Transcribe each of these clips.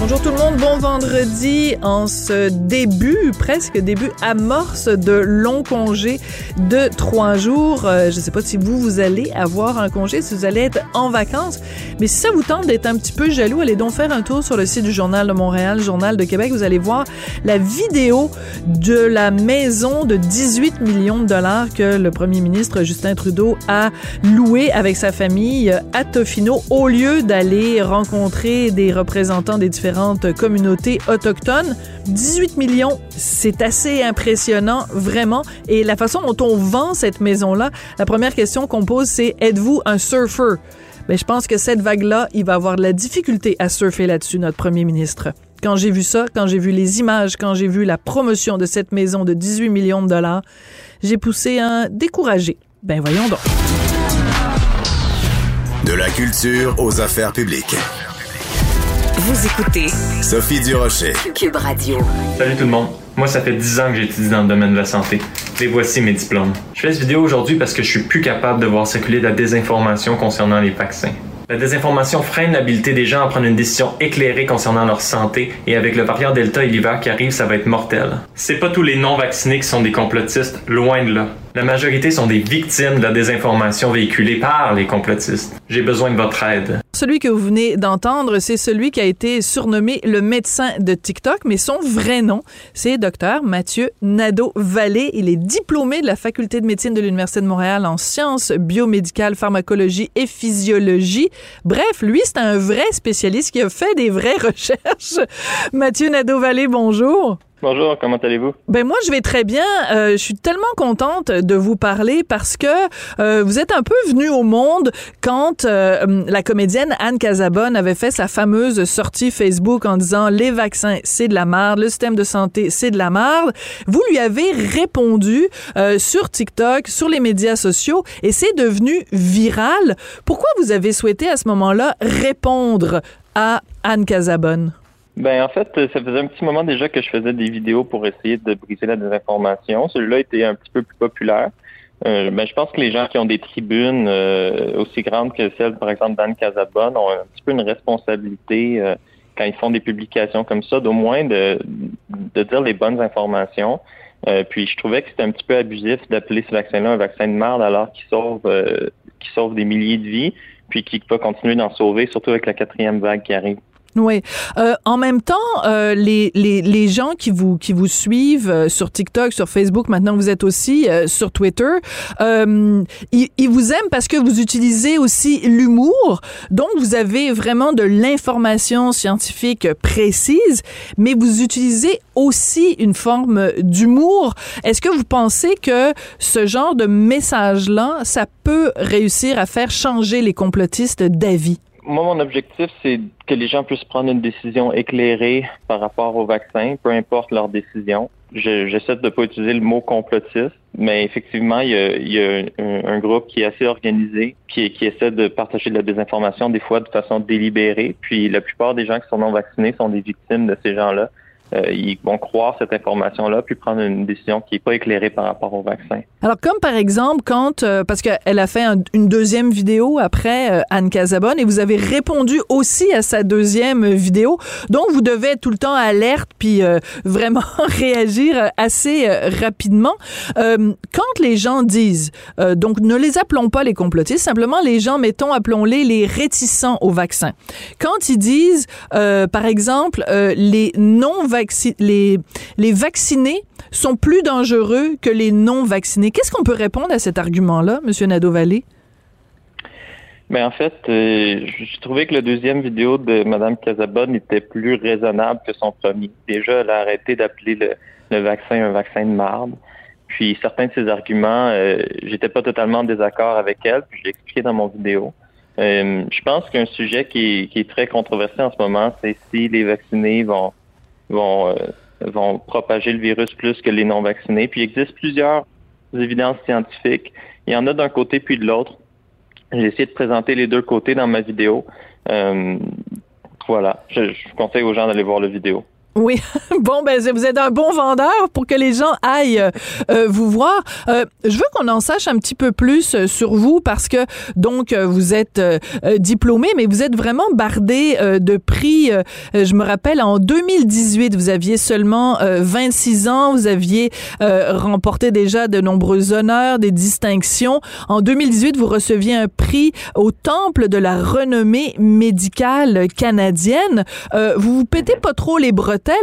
Bonjour tout le monde, bon vendredi en ce début, presque début amorce de long congé de trois jours. Euh, je ne sais pas si vous, vous allez avoir un congé, si vous allez être en vacances, mais si ça vous tente d'être un petit peu jaloux, allez donc faire un tour sur le site du Journal de Montréal, Journal de Québec. Vous allez voir la vidéo de la maison de 18 millions de dollars que le premier ministre Justin Trudeau a loué avec sa famille à Tofino au lieu d'aller rencontrer des représentants des différents communautés autochtones. 18 millions, c'est assez impressionnant, vraiment. Et la façon dont on vend cette maison-là, la première question qu'on pose, c'est êtes-vous un surfer? Mais je pense que cette vague-là, il va avoir de la difficulté à surfer là-dessus, notre premier ministre. Quand j'ai vu ça, quand j'ai vu les images, quand j'ai vu la promotion de cette maison de 18 millions de dollars, j'ai poussé un découragé. Ben voyons donc. De la culture aux affaires publiques. Vous écoutez Sophie Durocher. Cube Radio. Salut tout le monde. Moi, ça fait 10 ans que j'étudie dans le domaine de la santé. Et voici mes diplômes. Je fais cette vidéo aujourd'hui parce que je suis plus capable de voir circuler de la désinformation concernant les vaccins. La désinformation freine l'habilité des gens à prendre une décision éclairée concernant leur santé et avec le variant Delta et l'hiver qui arrive, ça va être mortel. C'est pas tous les non-vaccinés qui sont des complotistes, loin de là. La majorité sont des victimes de la désinformation véhiculée par les complotistes. J'ai besoin de votre aide. Celui que vous venez d'entendre, c'est celui qui a été surnommé le médecin de TikTok, mais son vrai nom, c'est docteur Mathieu Nadeau-Vallée. Il est diplômé de la faculté de médecine de l'Université de Montréal en sciences biomédicales, pharmacologie et physiologie. Bref, lui, c'est un vrai spécialiste qui a fait des vraies recherches. Mathieu Nadeau-Vallée, bonjour. Bonjour, comment allez-vous? Ben moi, je vais très bien. Euh, je suis tellement contente de vous parler parce que euh, vous êtes un peu venu au monde quand euh, la comédienne Anne Casabonne avait fait sa fameuse sortie Facebook en disant les vaccins, c'est de la merde, le système de santé, c'est de la merde. Vous lui avez répondu sur TikTok, sur les médias sociaux et c'est devenu viral. Pourquoi vous avez souhaité à ce moment-là répondre à Anne Casabonne? Ben en fait, ça faisait un petit moment déjà que je faisais des vidéos pour essayer de briser la désinformation. Celui-là était un petit peu plus populaire. Euh, ben, je pense que les gens qui ont des tribunes euh, aussi grandes que celle, par exemple, d'Anne Casabonne, ont un petit peu une responsabilité euh, quand ils font des publications comme ça, d'au moins de, de dire les bonnes informations. puis je trouvais que c'était un petit peu abusif d'appeler ce vaccin-là un vaccin de merde alors qu'il sauve, qu'il sauve des milliers de vies, puis qu'il peut continuer d'en sauver, surtout avec la quatrième vague qui arrive. Oui. Euh, en même temps, euh, les, les, les, gens qui vous, qui vous suivent euh, sur TikTok, sur Facebook, maintenant vous êtes aussi euh, sur Twitter, euh, ils, ils, vous aiment parce que vous utilisez aussi l'humour. Donc, vous avez vraiment de l'information scientifique précise, mais vous utilisez aussi une forme d'humour. Est-ce que vous pensez que ce genre de message-là, ça peut réussir à faire changer les complotistes d'avis? Moi, mon objectif, c'est que les gens puissent prendre une décision éclairée par rapport au vaccin, peu importe leur décision. J'essaie de ne pas utiliser le mot complotiste, mais effectivement, il y a, un, groupe qui est assez organisé, qui essaie de partager de la désinformation, des fois de façon délibérée. Puis la plupart des gens qui sont non vaccinés sont des victimes de ces gens-là. Euh, ils vont croire cette information-là puis prendre une décision qui n'est pas éclairée par rapport au vaccin. Alors, comme par exemple, quand, euh, parce qu'elle a fait une deuxième vidéo après euh, Anne Casabonne et vous avez répondu aussi à sa deuxième vidéo, donc vous devez être tout le temps alerte puis vraiment réagir assez rapidement. quand les gens disent, donc ne les appelons pas les complotistes, simplement les gens, mettons, appelons-les les réticents au vaccin. Quand ils disent, par exemple, les les, vaccinés sont plus dangereux que les non vaccinés. Qu'est-ce qu'on peut répondre à cet argument-là, M. Nadeau-Vallée? Mais en fait, euh, j'ai trouvé que la deuxième vidéo de Mme Casabonne était plus raisonnable que son premier. Déjà, elle a arrêté d'appeler le, vaccin un vaccin de marde. Puis certains de ses arguments, euh, j'étais pas totalement en désaccord avec elle, puis je l'ai expliqué dans mon vidéo. Euh, je pense qu'un sujet qui est, très controversé en ce moment, c'est si les vaccinés vont vont, euh, vont propager le virus plus que les non-vaccinés. Puis il existe plusieurs évidences scientifiques. Il y en a d'un côté puis de l'autre. J'ai essayé de présenter les deux côtés dans ma vidéo. Euh, voilà, je, je conseille aux gens d'aller voir la vidéo. Oui, bon, ben vous êtes un bon vendeur pour que les gens aillent euh, vous voir. Euh, je veux qu'on en sache un petit peu plus euh, sur vous parce que donc vous êtes diplômé, mais vous êtes vraiment bardé de prix. je me rappelle en 2018, vous aviez seulement 26 ans, vous aviez remporté déjà de nombreux honneurs, des distinctions. En 2018, vous receviez un prix au Temple de la renommée médicale canadienne. vous vous pétez pas trop les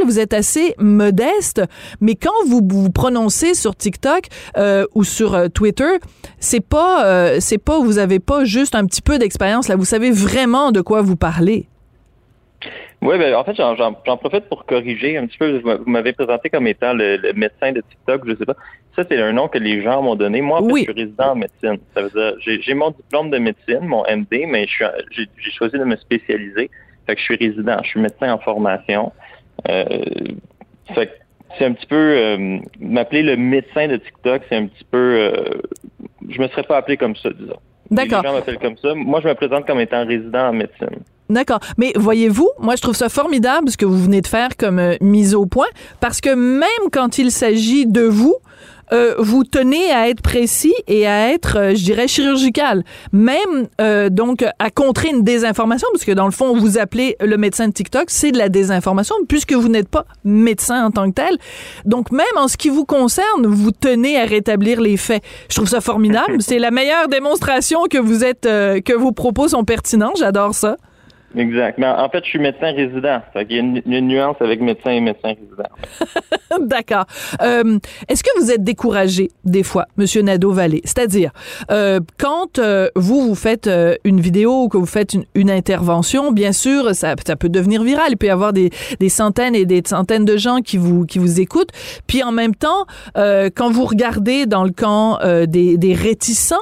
vous êtes assez modeste, mais quand vous vous prononcez sur TikTok euh, ou sur euh, Twitter, c'est pas, euh, c'est pas, vous avez pas juste un petit peu d'expérience là, vous savez vraiment de quoi vous parlez. Oui, ben, en fait, j'en profite pour corriger un petit peu. Vous m'avez présenté comme étant le, médecin de TikTok, je sais pas. Ça, c'est un nom que les gens m'ont donné. Moi, en fait, je suis résident en médecine. Ça veut dire, j'ai mon diplôme de médecine, mon MD, mais j'ai choisi de me spécialiser. Fait que je suis résident, je suis médecin en formation. Euh, c'est un petit peu euh, m'appeler le médecin de TikTok, c'est un petit peu euh, je me serais pas appelé comme ça, disons. D'accord. Les gens m'appellent comme ça. Moi, je me présente comme étant résident en médecine. D'accord. Mais voyez-vous, moi, je trouve ça formidable ce que vous venez de faire comme mise au point, parce que même quand il s'agit de vous, euh, vous tenez à être précis et à être, euh, je dirais, chirurgical. Même, euh, donc, à contrer une désinformation, parce que dans le fond, vous appelez le médecin de TikTok, c'est de la désinformation, puisque vous n'êtes pas médecin en tant que tel. Donc, même en ce qui vous concerne, vous tenez à rétablir les faits. Je trouve ça formidable. c'est la meilleure démonstration que vous êtes, que vos propos sont pertinents. J'adore ça. Exact. Mais en fait, je suis médecin résident. Il y a une, nuance avec médecin et médecin résident. D'accord. Euh, est-ce que vous êtes découragé des fois, Monsieur Nadeau-Vallée? C'est-à-dire, euh, quand euh, vous, vous faites une vidéo ou que vous faites une, intervention, bien sûr, ça, ça, peut devenir viral. Il peut y avoir des, des, centaines et des centaines de gens qui vous, qui vous écoutent. Puis en même temps, quand vous regardez dans le camp des, des réticents,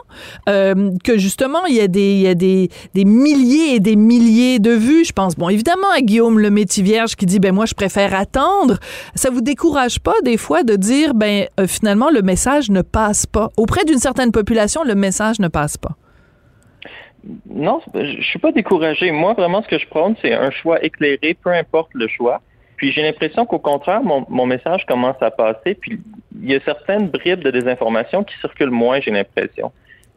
que justement, il y a des, il y a des, des milliers et des milliers de vue. Je pense, bon, évidemment, à Guillaume le métier vierge qui dit, ben moi, je préfère attendre. Ça vous décourage pas des fois de dire, ben euh, finalement, le message ne passe pas? Auprès d'une certaine population, le message ne passe pas. Non, je suis pas découragé. Moi, vraiment, ce que je prône, c'est un choix éclairé, peu importe le choix. Puis j'ai l'impression qu'au contraire, mon, mon, message commence à passer. Puis il y a certaines bribes de désinformation qui circulent moins, j'ai l'impression.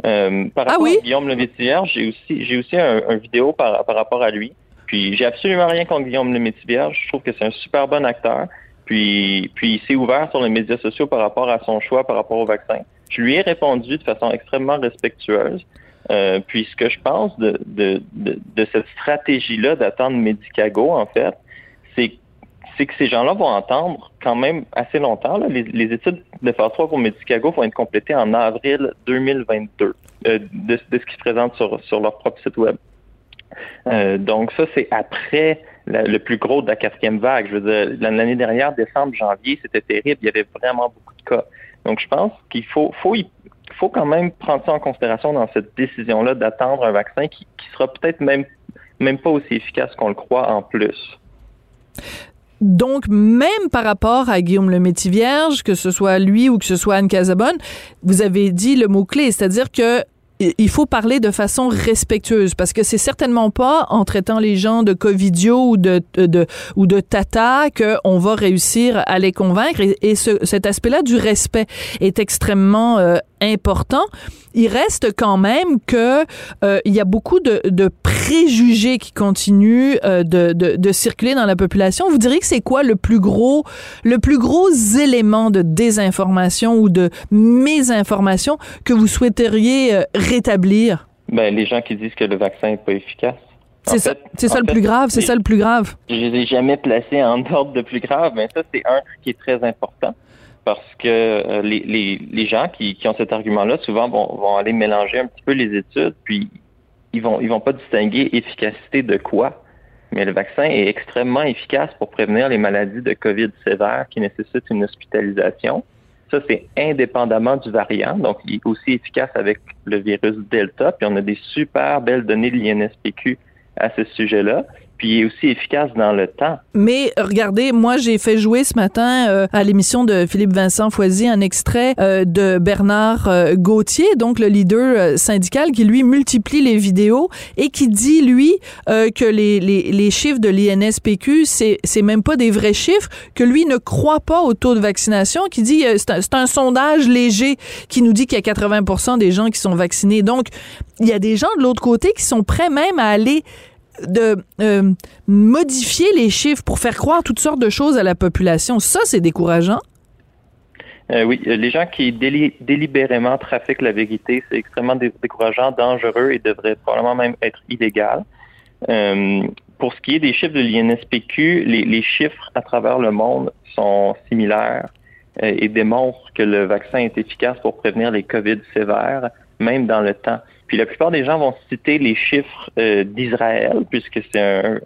Euh, par ah rapport à Guillaume le Vierge, j'ai aussi j'ai aussi un, vidéo par, par rapport à lui. Puis j'ai absolument rien contre Guillaume le Vierge. Je trouve que c'est un super bon acteur. Puis puis il s'est ouvert sur les médias sociaux par rapport à son choix par rapport au vaccin. Je lui ai répondu de façon extrêmement respectueuse. Euh, puis ce que je pense de, de, de, de cette stratégie-là d'attendre Medicago, en fait, c'est que ces gens-là vont entendre quand même assez longtemps. Les, études de phase 3 pour Medicago vont être complétées en avril 2022 euh, de, ce qui se présente sur, sur leur propre site web. Euh, donc ça, c'est après le plus gros de la quatrième vague. Je veux dire, l'année dernière, décembre, janvier, c'était terrible. Il y avait vraiment beaucoup de cas. Donc je pense qu'il faut quand même prendre ça en considération dans cette décision-là d'attendre un vaccin qui, qui sera peut-être même, même pas aussi efficace qu'on le croit en plus. Donc, même par rapport à Guillaume le Métis-Vierge, que ce soit lui ou que ce soit Anne Casabonne, vous avez dit le mot-clé, c'est-à-dire que il faut parler de façon respectueuse parce que c'est certainement pas en traitant les gens de covidio ou de, de ou de tata qu'on va réussir à les convaincre. Et, ce, cet aspect-là du respect est extrêmement euh, important. Il reste quand même que euh, il y a beaucoup de, de préjugés qui continuent euh, de, de, de, circuler dans la population. Vous diriez que c'est quoi le plus gros le plus gros élément de désinformation ou de mésinformation que vous souhaiteriez euh, rétablir? Ben, les gens qui disent que le vaccin n'est pas efficace. C'est ça, c'est ça le plus grave, c'est ça le plus grave. Je les ai jamais placés en ordre de plus grave, mais ça, c'est un qui est très important parce que euh, les, les, les, gens qui, qui ont cet argument-là, souvent vont, vont aller mélanger un petit peu les études, puis ils vont ils vont pas distinguer efficacité de quoi. Mais le vaccin est extrêmement efficace pour prévenir les maladies de COVID sévères qui nécessitent une hospitalisation. Ça, c'est indépendamment du variant. Donc, il est aussi efficace avec le virus Delta. Puis, on a des super belles données de l'INSPQ à ce sujet-là puis est aussi efficace dans le temps. Mais regardez, moi j'ai fait jouer ce matin euh, à l'émission de Philippe Vincent Foisy un extrait euh, de Bernard euh, Gauthier, donc le leader syndical qui lui multiplie les vidéos et qui dit lui que les, les, les, chiffres de l'INSPQ c'est c'est même pas des vrais chiffres, que lui ne croit pas au taux de vaccination, qui dit c'est un, un, sondage léger qui nous dit qu'il y a 80% des gens qui sont vaccinés. Donc il y a des gens de l'autre côté qui sont prêts même à aller de euh, modifier les chiffres pour faire croire toutes sortes de choses à la population. Ça, c'est décourageant. Euh, oui, les gens qui délibérément trafiquent la vérité, c'est extrêmement décourageant, dangereux et devrait probablement même être illégal. Euh, pour ce qui est des chiffres de l'INSPQ, les, les, chiffres à travers le monde sont similaires et démontrent que le vaccin est efficace pour prévenir les COVID sévères, même dans le temps. Puis la plupart des gens vont citer les chiffres euh, d'Israël, puisque c'est un,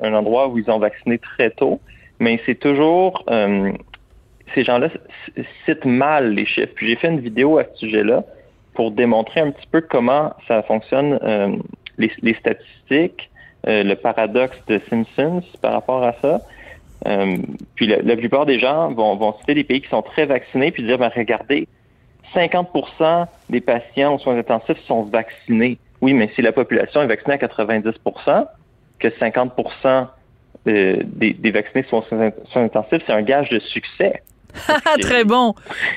un, endroit où ils ont vacciné très tôt. Mais c'est toujours euh, ces gens-là citent mal les chiffres. Puis j'ai fait une vidéo à ce sujet-là pour démontrer un petit peu comment ça fonctionne euh, les, les, statistiques, le paradoxe de Simpsons par rapport à ça. puis la, la, plupart des gens vont, vont citer des pays qui sont très vaccinés puis dire ben regardez 50% des patients aux soins intensifs sont vaccinés. Oui, mais si la population est vaccinée à 90% que 50 euh, des, des, vaccinés sont aux soins intensifs, c'est un gage de succès. très bon.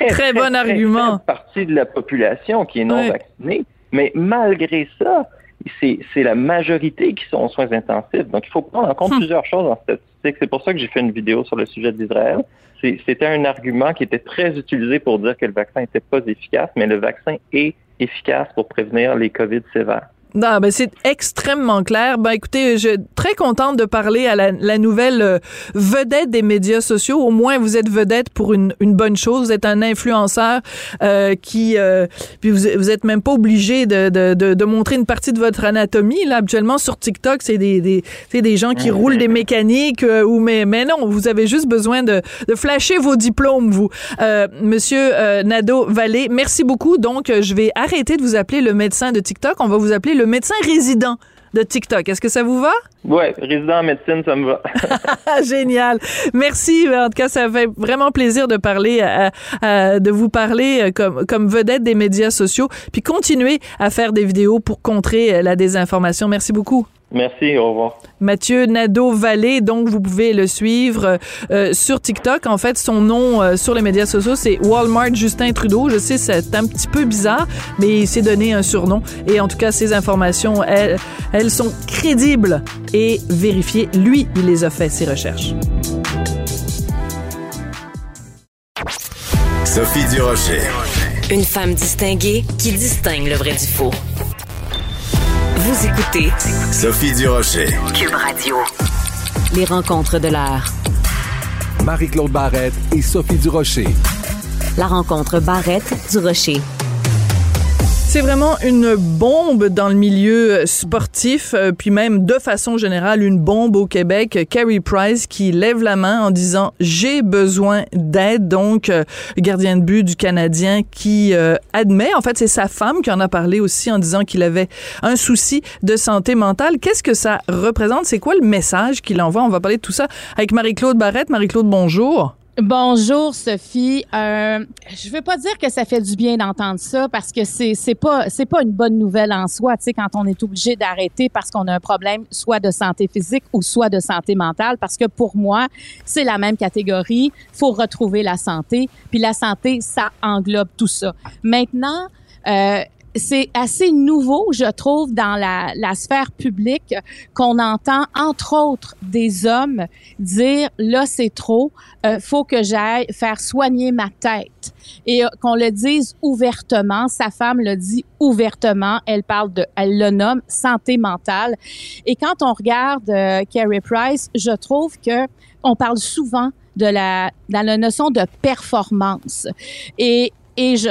Très, bon argument. Une partie de la population qui est non vaccinée. Mais malgré ça, c'est la majorité qui sont aux soins intensifs. Donc, il faut prendre en compte hmm. plusieurs choses en statistique. C'est pour ça que j'ai fait une vidéo sur le sujet d'Israël c'était un argument qui était très utilisé pour dire que le vaccin n'était pas efficace, mais le vaccin est efficace pour prévenir les COVID sévères. Non, ben c'est extrêmement clair. Ben écoutez, je suis très contente de parler à la, la, nouvelle euh, vedette des médias sociaux. Au moins, vous êtes vedette pour une, une bonne chose. Vous êtes un influenceur euh, qui, euh, puis vous, vous êtes même pas obligé de, de, de, de, montrer une partie de votre anatomie. Là, habituellement sur TikTok, c'est des, des, des gens qui roulent des mécaniques euh, ou mais mais non, vous avez juste besoin de, de flasher vos diplômes, vous, euh, Monsieur Nado Vallée. Merci beaucoup. Donc, je vais arrêter de vous appeler le médecin de TikTok. On va vous appeler le médecin résident de TikTok. Est-ce que ça vous va? Oui, résident en médecine, ça me va. Génial. Merci. En tout cas, ça fait vraiment plaisir de parler, de vous parler euh, comme, comme vedette des médias sociaux, puis continuer à faire des vidéos pour contrer euh, la désinformation. Merci beaucoup. Merci, au revoir. Mathieu Nadeau-Vallée, donc vous pouvez le suivre euh, sur TikTok. En fait, son nom euh, sur les médias sociaux, c'est Walmart Justin Trudeau. Je sais, c'est un petit peu bizarre, mais il s'est donné un surnom. Et en tout cas, ces informations, elles, elles sont crédibles et vérifiées. Lui, il les a fait, ces recherches. Sophie Durocher. Une femme distinguée qui distingue le vrai du faux. Vous écoutez Sophie Durocher. Cube Radio. Les rencontres de l'art. Marie-Claude Barrette et Sophie Durocher. La rencontre Barrette-Durocher. C'est vraiment une bombe dans le milieu sportif, euh, puis même de façon générale, une bombe au Québec. Carrie Price qui lève la main en disant j'ai besoin d'aide. Donc, euh, gardien de but du Canadien qui euh, admet, en fait, c'est sa femme qui en a parlé aussi en disant qu'il avait un souci de santé mentale. Qu'est-ce que ça représente? C'est quoi le message qu'il envoie? On va parler de tout ça avec Marie-Claude Barrette. Marie-Claude, bonjour. Bonjour Sophie. Euh, je veux pas dire que ça fait du bien d'entendre ça parce que c'est c'est pas c'est pas une bonne nouvelle en soi, tu sais quand on est obligé d'arrêter parce qu'on a un problème soit de santé physique ou soit de santé mentale parce que pour moi, c'est la même catégorie, faut retrouver la santé, puis la santé ça englobe tout ça. Maintenant, euh, c'est assez nouveau, je trouve, dans la, la sphère publique qu'on entend, entre autres, des hommes dire là c'est trop, euh, faut que j'aille faire soigner ma tête et euh, qu'on le dise ouvertement. Sa femme le dit ouvertement. Elle parle de, elle le nomme santé mentale. Et quand on regarde euh, Carrie Price, je trouve que on parle souvent de la, dans la notion de performance. Et et je,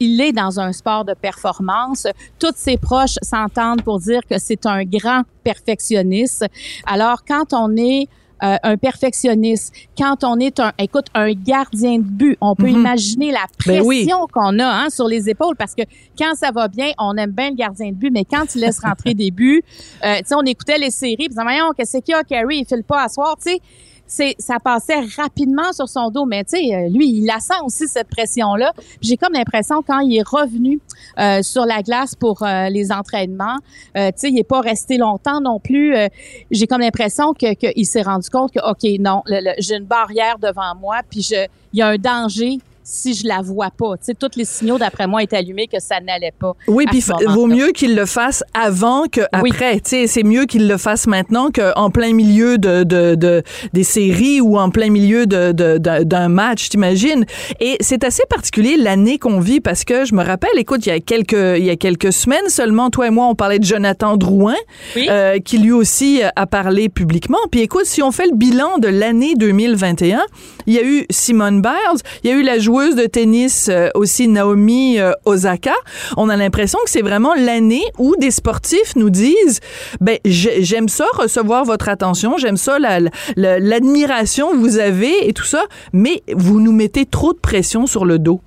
il est dans un sport de performance. Toutes ses proches s'entendent pour dire que c'est un grand perfectionniste. Alors, quand on est euh, un perfectionniste, quand on est un, écoute, un gardien de but, on peut Mhm. imaginer la Ben pression qu'on a hein, sur les épaules parce que quand ça va bien, on aime bien le gardien de but, mais quand il laisse rentrer des buts, euh, tu sais, on écoutait les séries, puis on disait, voyons, qu'est-ce qu'il y a, Carrie, il file pas à soir, tu sais. C'est, ça passait rapidement sur son dos, mais tu sais, lui, il la sent aussi cette pression-là. J'ai comme l'impression quand il est revenu euh, sur la glace pour euh, les entraînements, euh, tu sais, il est pas resté longtemps non plus. euh, j'ai comme l'impression que qu'il s'est rendu compte que ok, non, j'ai une barrière devant moi, puis je, il y a un danger si je la vois pas. Tu sais, tous les signaux d'après moi étaient allumés que ça n'allait pas. Oui, puis vaut mieux qu'il le fasse avant que Oui. après. Tu sais, c'est mieux qu'il le fasse maintenant qu'en plein milieu de, de, de des séries ou en plein milieu de de- d'un d'un match, t'imagines? Et c'est assez particulier l'année qu'on vit parce que je me rappelle, écoute, il y a quelques il y a quelques semaines seulement, toi et moi, on parlait de Jonathan Drouin, Oui. euh, qui lui aussi a parlé publiquement. Puis écoute, si on fait le bilan de l'année 2021, il y a eu Simone Biles, il y a eu la joueuse de tennis euh, aussi Naomi euh, Osaka. On a l'impression que c'est vraiment l'année où des sportifs nous disent ben j'ai- j'aime ça recevoir votre attention, j'aime ça la- la- l'admiration que vous avez et tout ça, mais vous nous mettez trop de pression sur le dos.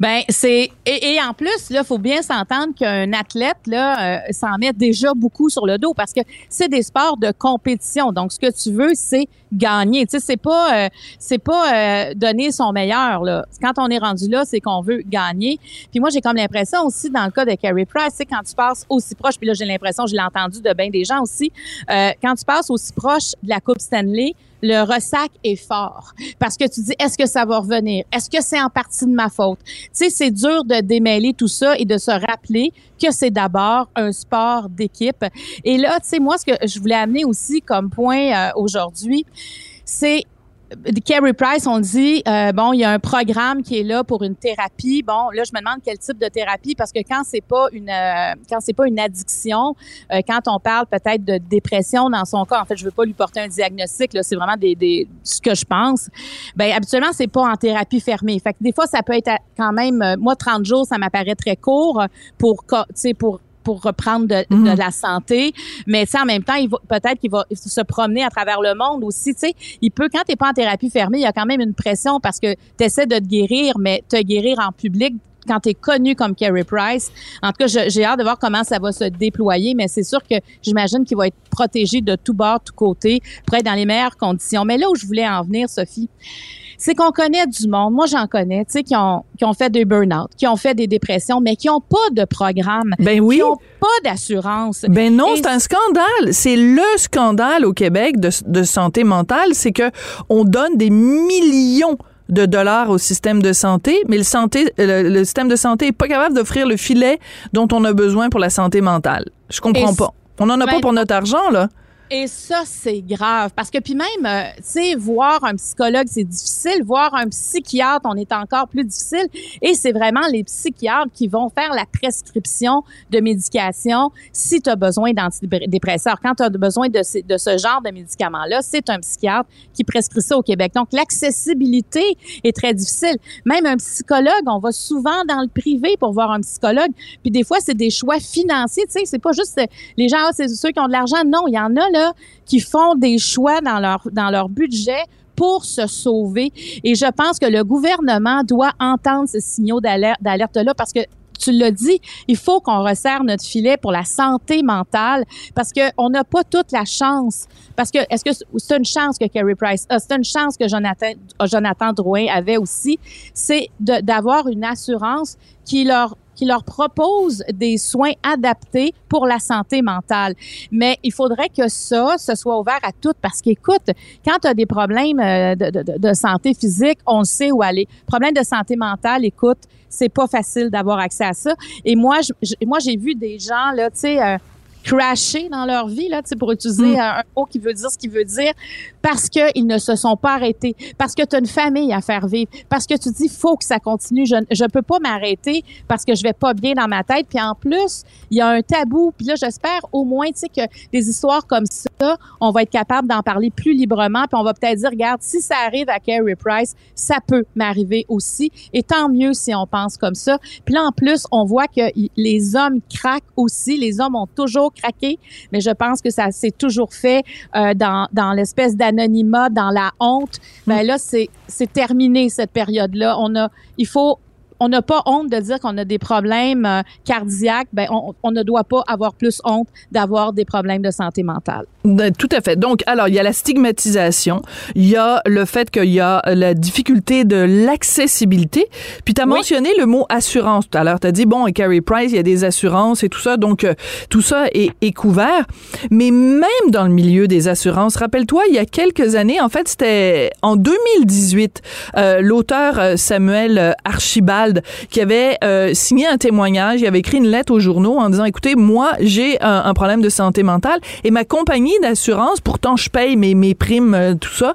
Ben c'est et, et en plus là, faut bien s'entendre qu'un athlète là euh, s'en met déjà beaucoup sur le dos parce que c'est des sports de compétition. Donc ce que tu veux, c'est gagner. Tu sais, c'est pas euh, c'est pas euh, donner son meilleur là. Quand on est rendu là, c'est qu'on veut gagner. Puis moi, j'ai comme l'impression aussi dans le cas de Carrie Price, c'est quand tu passes aussi proche. Puis là, j'ai l'impression, je l'ai entendu de bien des gens aussi, euh, quand tu passes aussi proche de la Coupe Stanley. Le ressac est fort. Parce que tu dis est-ce que ça va revenir? Est-ce que c'est en partie de ma faute? Tu sais, c'est dur de démêler tout ça et de se rappeler que c'est d'abord un sport d'équipe. Et là, tu sais, moi, ce que je voulais amener aussi comme point euh, aujourd'hui, c'est Carrie Price, on dit, euh, bon, il y a un programme qui est là pour une thérapie. Bon, là, je me demande quel type de thérapie parce que quand c'est pas une, euh, quand c'est pas une addiction, euh, quand on parle peut-être de dépression dans son cas, en fait, je veux pas lui porter un diagnostic, là, c'est vraiment des, des, ce que je pense. Ben, habituellement, c'est pas en thérapie fermée. Fait que des fois, ça peut être quand même, euh, moi, 30 jours, ça m'apparaît très court pour, tu sais, pour pour reprendre de, Mhm. de la santé, mais en même temps, il va peut-être qu'il va se promener à travers le monde aussi. Tu sais, il peut quand t'es pas en thérapie fermée, il y a quand même une pression parce que tu essaies de te guérir, mais te guérir en public quand tu es connu comme Carrie Price. En tout cas, j'ai hâte de voir comment ça va se déployer, mais c'est sûr que j'imagine qu'il va être protégé de tout bord, tout côté, pour être dans les meilleures conditions. Mais là où je voulais en venir, Sophie, c'est qu'on connaît du monde, moi j'en connais, tu sais, qui ont, qui ont fait des burn-out, qui ont fait des dépressions, mais qui n'ont pas de programme, Ben oui. qui n'ont pas d'assurance. Ben non, c'est un scandale. C'est le scandale au Québec de, de santé mentale, c'est que on donne des millions de dollars au système de santé, mais le, santé, le, le système de santé est pas capable d'offrir le filet dont on a besoin pour la santé mentale. Je comprends Et pas. On n'en a pas ben, pour notre argent, là. Et ça, c'est grave. Parce que puis même, euh, tu sais, voir un psychologue, c'est difficile. Voir un psychiatre, on est encore plus difficile. Et c'est vraiment les psychiatres qui vont faire la prescription de médication si tu as besoin d'antidépresseurs. Quand tu as besoin de, ce- genre de médicaments-là, c'est un psychiatre qui prescrit ça au Québec. Donc, l'accessibilité est très difficile. Même un psychologue, on va souvent dans le privé pour voir un psychologue. Puis des fois, c'est des choix financiers. Tu sais, c'est pas juste les gens, ah, c'est ceux qui ont de l'argent. Non, il y en a là qui font des choix dans leur dans leur budget pour se sauver. Et je pense que le gouvernement doit entendre ces signaux d'alerte- d'alerte-là parce que tu l'as dit, il faut qu'on resserre notre filet pour la santé mentale parce que on n'a pas toute la chance. Parce que est-ce que c'est une chance que Kerry Price a, c'est une chance que Jonathan, Jonathan Drouin avait aussi, c'est d'avoir une assurance qui leur qui leur propose des soins adaptés pour la santé mentale. Mais il faudrait que ça, ce soit ouvert à toutes parce qu'écoute, quand tu as des problèmes euh, de, santé physique, on sait où aller. Problème de santé mentale, écoute, c'est pas facile d'avoir accès à ça. Et moi, moi j'ai vu des gens là, tu sais. Euh, crasher dans leur vie, là, pour utiliser mm. un mot qui veut dire ce qu'il veut dire, parce qu'ils ne se sont pas arrêtés, parce que tu as une famille à faire vivre, parce que tu dis, faut que ça continue, je ne peux pas m'arrêter parce que je vais pas bien dans ma tête. Puis en plus, il y a un tabou. Puis là, j'espère au moins, tu sais, que des histoires comme ça, on va être capable d'en parler plus librement, puis on va peut-être dire, regarde, si ça arrive à Carrie Price, ça peut m'arriver aussi. Et tant mieux si on pense comme ça. Puis là, en plus, on voit que les hommes craquent aussi. Les hommes ont toujours mais je pense que ça s'est toujours fait euh, dans, dans l'espèce d'anonymat, dans la honte. Ben là, c'est c'est terminé cette période-là. On a, il faut on n'a pas honte de dire qu'on a des problèmes euh, cardiaques, ben on, ne doit pas avoir plus honte d'avoir des problèmes de santé mentale. Ben, tout à fait. Donc, alors, il y a la stigmatisation, il y a le fait qu'il y a la difficulté de l'accessibilité. Puis, tu as mentionné le mot assurance tout à l'heure. Tu as dit, bon, et Carrie Price, il y a des assurances et tout ça. Donc, euh, tout ça est, est, couvert. Mais même dans le milieu des assurances, rappelle-toi, il y a quelques années, en fait, c'était en 2018, euh, l'auteur Samuel Archibald qui avait euh, signé un témoignage, il avait écrit une lettre aux journaux en disant écoutez, moi j'ai un, problème de santé mentale et ma compagnie d'assurance, pourtant je paye mes, mes primes, euh, tout ça,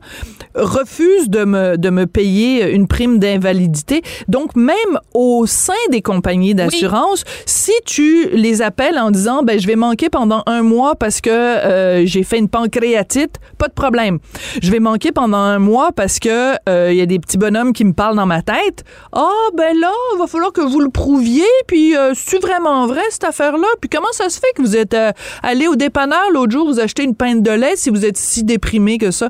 refuse de me, de me payer une prime d'invalidité. Donc même au sein des compagnies d'assurance, si tu les appelles en disant ben je vais manquer pendant un mois parce que euh, j'ai fait une pancréatite, pas de problème. Je vais manquer pendant un mois parce que il y a des petits bonhommes qui me parlent dans ma tête. Ah oh, ben là, il va falloir que vous le prouviez, puis euh, c'est vraiment vrai cette affaire-là, puis comment ça se fait que vous êtes euh, allé au dépanneur l'autre jour, vous achetez une pinte de lait si vous êtes si déprimé que ça?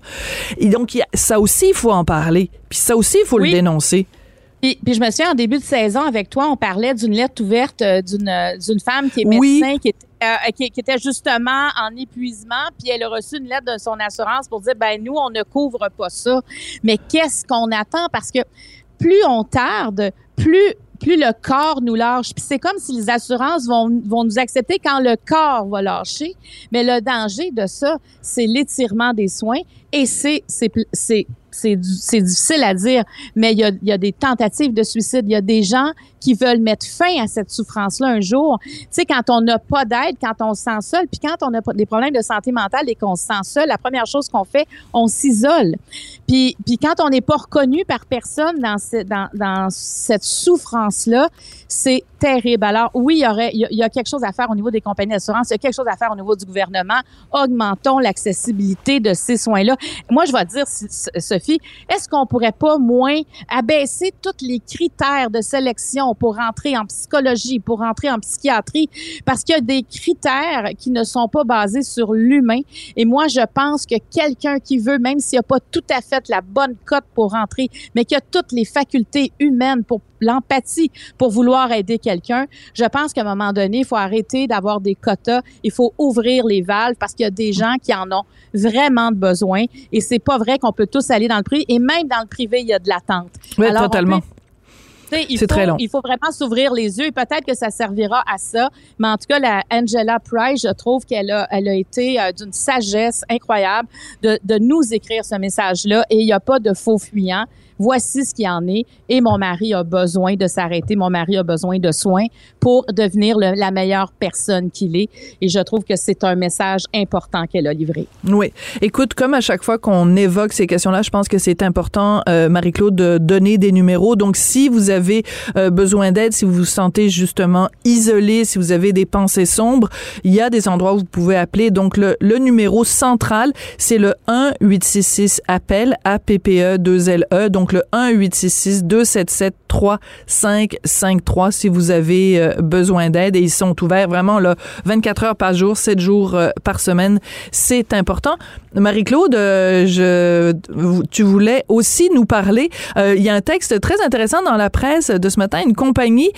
Et donc, ça aussi, il faut en parler, puis ça aussi, il faut le dénoncer. Puis, je me souviens, en début de saison, avec toi, on parlait d'une lettre ouverte euh, d'une d'une femme qui est médecin, qui, était, qui, était justement en épuisement, puis elle a reçu une lettre de son assurance pour dire, ben nous, on ne couvre pas ça. Mais qu'est-ce qu'on attend? Parce que plus on tarde, plus plus le corps nous lâche. Puis c'est comme si les assurances vont, vont nous accepter quand le corps va lâcher. Mais le danger de ça, c'est l'étirement des soins et c'est c'est difficile à dire, mais il y a, y a, des tentatives de suicide. Il y a des gens qui veulent mettre fin à cette souffrance-là un jour. Tu sais, quand on n'a pas d'aide, quand on se sent seul, puis quand on a des problèmes de santé mentale et qu'on se sent seul, la première chose qu'on fait, on s'isole. Puis, puis quand on n'est pas reconnu par personne dans, dans, dans cette souffrance-là, c'est terrible. Alors oui, il y aurait, il y a quelque chose à faire au niveau des compagnies d'assurance, il y a quelque chose à faire au niveau du gouvernement. Augmentons l'accessibilité de ces soins-là. Moi, je vais dire, Sophie, est-ce qu'on pourrait pas moins abaisser tous les critères de sélection pour rentrer en psychologie, pour rentrer en psychiatrie, parce qu'il y a des critères qui ne sont pas basés sur l'humain. Et moi, je pense que quelqu'un qui veut, même s'il n'a pas tout à fait la bonne cote pour rentrer, mais qui a toutes les facultés humaines pour l'empathie pour vouloir aider quelqu'un. Je pense qu'à un moment donné, il faut arrêter d'avoir des quotas. Il faut ouvrir les valves parce qu'il y a des gens qui en ont vraiment besoin. Et c'est pas vrai qu'on peut tous aller dans le privé. Et même dans le privé, il y a de l'attente. Oui, totalement. C'est très long. Il faut vraiment s'ouvrir les yeux et peut-être que ça servira à ça. Mais en tout cas, la Angela Price, je trouve qu'elle a, elle a été euh, d'une sagesse incroyable de, de nous écrire ce message-là et il n'y a pas de faux fuyants voici ce qu'il en est et mon mari a besoin de s'arrêter, mon mari a besoin de soins pour devenir la meilleure personne qu'il est. Et je trouve que c'est un message important qu'elle a livré. Oui. Écoute, comme à chaque fois qu'on évoque ces questions-là, je pense que c'est important, euh, Marie-Claude, de donner des numéros. Donc, si vous avez euh, besoin d'aide, si vous vous sentez justement isolé, si vous avez des pensées sombres, il y a des endroits où vous pouvez appeler. Donc, le, numéro central, c'est le 1-866-APPEL, A-P-P-E-2-L-E. Donc, Donc, le 1-866-277-3553 si vous avez euh, besoin d'aide. Et ils sont ouverts vraiment là, 24 heures par jour, 7 jours euh, par semaine. C'est important. Marie-Claude, euh, je, tu voulais aussi nous parler. Il y a un texte très intéressant dans la presse de ce matin, une compagnie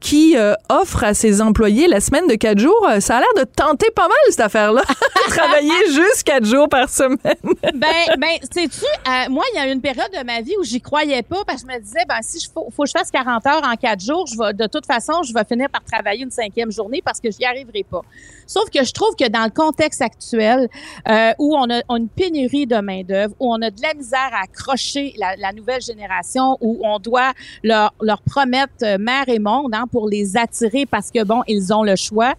qui offre à ses employés la semaine de 4 jours. Ça a l'air de tenter pas mal, cette affaire-là. Travailler juste 4 jours par semaine. ben, ben sais-tu, moi, il y a une période de ma vie j'y croyais pas parce que je me disais, ben, si il faut, que je fasse 40 heures en 4 jours, je de toute façon, je vais finir par travailler une cinquième journée parce que j'y arriverai pas. Sauf que je trouve que dans le contexte actuel, euh, où on a, une pénurie de main-d'œuvre, où on a de la misère à accrocher la, nouvelle génération, où on doit leur, promettre euh, mère et monde hein, pour les attirer parce que, bon, ils ont le choix.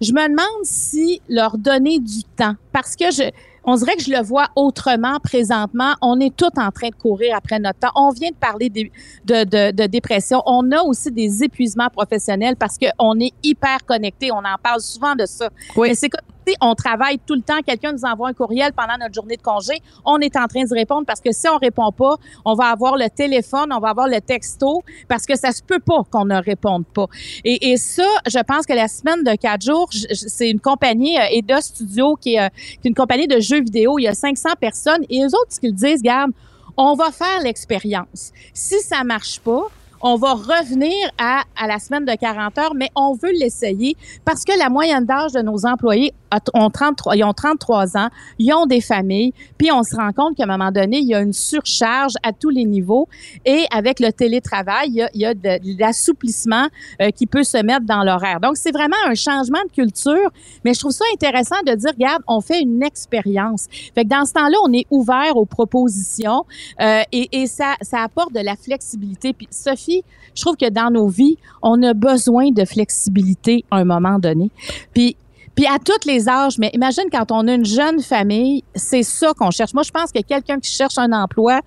Je me demande si leur donner du temps, parce que je, on dirait que je le vois autrement présentement. On est tout en train de courir après notre temps. On vient de parler de, de, de, dépression. On a aussi des épuisements professionnels parce qu'on est hyper connectés. On en parle souvent de ça. Oui. Mais c'est comme on travaille tout le temps, quelqu'un nous envoie un courriel pendant notre journée de congé, on est en train de répondre parce que si on répond pas, on va avoir le téléphone, on va avoir le texto parce que ça se peut pas qu'on ne réponde pas. Et, ça, je pense que la semaine de quatre jours, c'est une compagnie euh, Eda Studio qui est, euh, qui est une compagnie de jeux vidéo. Il y a 500 personnes et eux autres, ce qu'ils disent, garde, on va faire l'expérience. Si ça marche pas, on va revenir à, à la semaine de 40 heures, mais on veut l'essayer parce que la moyenne d'âge de nos employés ont 33, ils ont 33 ans, ils ont des familles, puis on se rend compte qu'à un moment donné, il y a une surcharge à tous les niveaux et avec le télétravail, il y a, il y a de, l'assouplissement euh, qui peut se mettre dans l'horaire. Donc, c'est vraiment un changement de culture, mais je trouve ça intéressant de dire, regarde, on fait une expérience. Fait que dans ce temps-là, on est ouvert aux propositions euh, et, et ça, ça apporte de la flexibilité. Puis, Sophie, je trouve que dans nos vies, on a besoin de flexibilité à un moment donné. Puis puis à tous les âges, mais imagine quand on a une jeune famille, c'est ça qu'on cherche. Moi, je pense que quelqu'un qui cherche un emploi,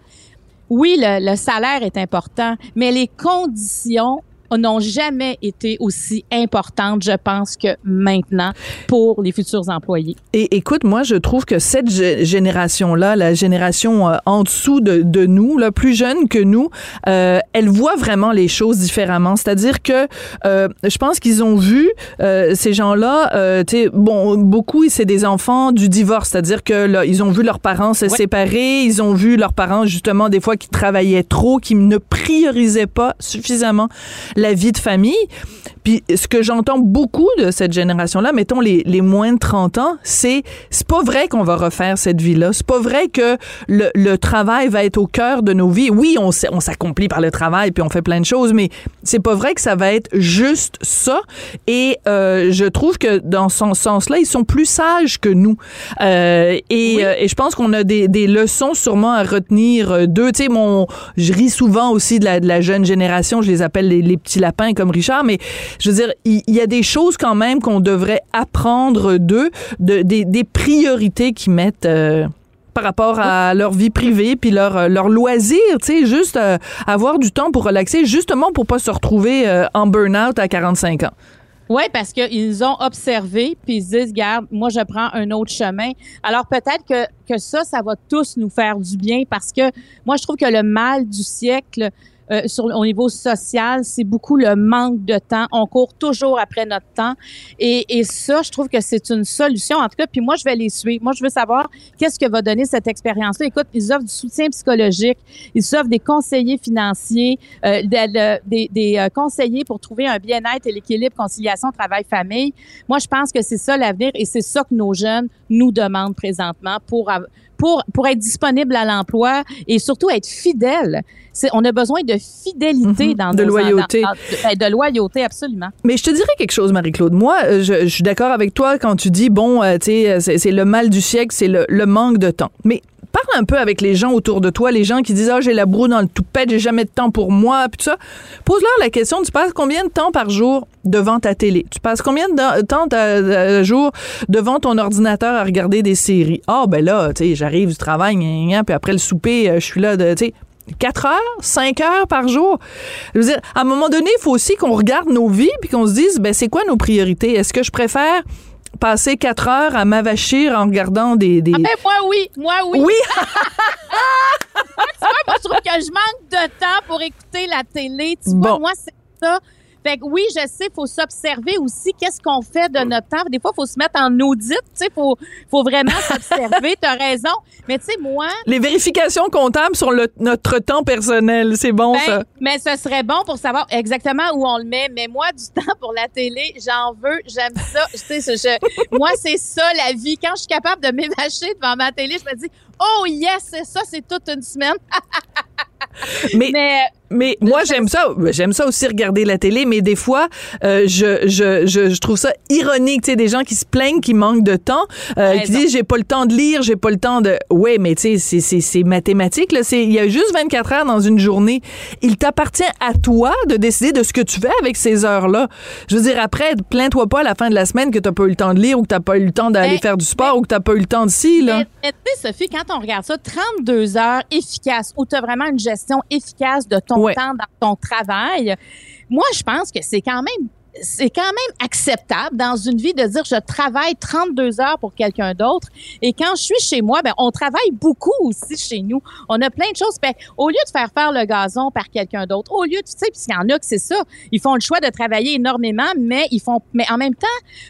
oui, le, salaire est important, mais les conditions n'ont jamais été aussi importantes, je pense, que maintenant pour les futurs employés. Et écoute, moi, je trouve que cette génération-là, la génération euh, en dessous de, de, nous, là, plus jeune que nous, euh, elle voit vraiment les choses différemment. C'est-à-dire que euh, je pense qu'ils ont vu euh, ces gens-là, euh, tu sais, bon, beaucoup, c'est des enfants du divorce, c'est-à-dire que là, ils ont vu leurs parents se séparer, ils ont vu leurs parents justement des fois qui travaillaient trop, qui ne priorisaient pas suffisamment la vie de famille. Puis ce que j'entends beaucoup de cette génération-là, mettons les, les moins de 30 ans, c'est c'est pas vrai qu'on va refaire cette vie-là. C'est pas vrai que le, le, travail va être au cœur de nos vies. Oui, on, on s'accomplit par le travail puis on fait plein de choses, mais c'est pas vrai que ça va être juste ça. Et euh, je trouve que dans ce sens-là, ils sont plus sages que nous. Euh, et, euh, et, je pense qu'on a des, des, leçons sûrement à retenir d'eux. Tu sais, mon, je ris souvent aussi de la, de la jeune génération. Je les appelle les, les petits lapins comme Richard, mais je veux dire, il, y, a des choses quand même qu'on devrait apprendre d'eux, de, des, des priorités qu'ils mettent. Euh, par rapport à leur vie privée puis leur euh, leur loisir, tu sais, juste euh, avoir du temps pour relaxer, justement pour pas se retrouver en burn-out à 45 ans. Oui, parce qu'ils ont observé, puis ils se disent, garde, moi, je prends un autre chemin. Alors, peut-être que, que ça, ça va tous nous faire du bien parce que moi, je trouve que le mal du siècle, euh, sur, au niveau social, c'est beaucoup le manque de temps. On court toujours après notre temps. Et, et ça, je trouve que c'est une solution. En tout cas, puis moi, je vais les suivre. Moi, je veux savoir qu'est-ce que va donner cette expérience-là. Écoute, ils offrent du soutien psychologique, ils offrent des conseillers financiers, euh, des, des, euh, conseillers pour trouver un bien-être et l'équilibre conciliation travail-famille. Moi, je pense que c'est ça l'avenir et c'est ça que nos jeunes nous demandent présentement pour pour, pour être disponible à l'emploi et surtout être fidèle. on a besoin de fidélité mhm. dans de loyauté. Ben, de, loyauté, absolument. Mais je te dirais quelque chose, Marie-Claude. Moi, euh, je, suis d'accord avec toi quand tu dis, bon, euh, tu sais, c'est le mal du siècle, c'est le, le manque de temps. Mais parle un peu avec les gens autour de toi, les gens qui disent ah j'ai la broue dans le toupette, j'ai jamais de temps pour moi, puis tout ça. Pose-leur la question, tu passes combien de temps par jour devant ta télé? Tu passes combien de temps par jour devant ton ordinateur à regarder des séries? Ah ben là, tu sais, j'arrive du travail, puis après le souper, euh, je suis là de tu sais 4 heures, 5 heures par jour? Je veux dire, à un moment donné, il faut aussi qu'on regarde nos vies puis qu'on se dise, ben, c'est quoi nos priorités? Est-ce que je préfère passer quatre heures à m'avachir en regardant des... des... Ah ben moi oui, moi oui. Oui. moi, je trouve que je manque de temps pour écouter la télé. Tu Bon. vois, moi, c'est ça. Fait que oui, je sais, faut s'observer aussi qu'est-ce qu'on fait de notre temps. Des fois, faut se mettre en audit, tu sais, faut, faut vraiment s'observer. T'as raison. Mais tu sais, moi, Les vérifications comptables sur le- notre temps personnel, c'est bon ben, ça. mais ce serait bon pour savoir exactement où on le met. Mais moi, du temps pour la télé, j'en veux, j'aime ça. Tu sais, je- moi, c'est ça la vie. Quand je suis capable de m'évacher devant ma télé, je me dis, oh yes, c'est ça, c'est toute une semaine. Mais, Mais mais moi j'aime ça, j'aime ça aussi regarder la télé, mais des fois euh, je, je, je, je trouve ça ironique, tu sais, des gens qui se plaignent, qui manquent de temps, euh, qui disent j'ai pas le temps de lire, j'ai pas le temps de, ouais, mais tu sais, c'est- c'est c'est mathématique là, c'est il y a juste 24 heures dans une journée. Il t'appartient à toi de décider de ce que tu fais avec ces heures là. Je veux dire après, plains-toi pas à la fin de la semaine que t'as pas eu le temps de lire ou que t'as pas eu le temps d'aller Mais- faire du sport ou que t'as pas eu le temps de ci là. Mais, mais Sophie, quand on regarde ça, 32 heures efficaces, où tu as vraiment une gestion efficace de ton Ouais. dans ton travail, moi, je pense que c'est quand même c'est quand même acceptable dans une vie de dire je travaille 32 heures pour quelqu'un d'autre. Et quand je suis chez moi ben on travaille beaucoup aussi chez nous. On a plein de choses. Ben, au lieu de faire faire le gazon par quelqu'un d'autre au lieu de tu sais puis il y en a que c'est ça. Ils font le choix de travailler énormément mais ils font mais en même temps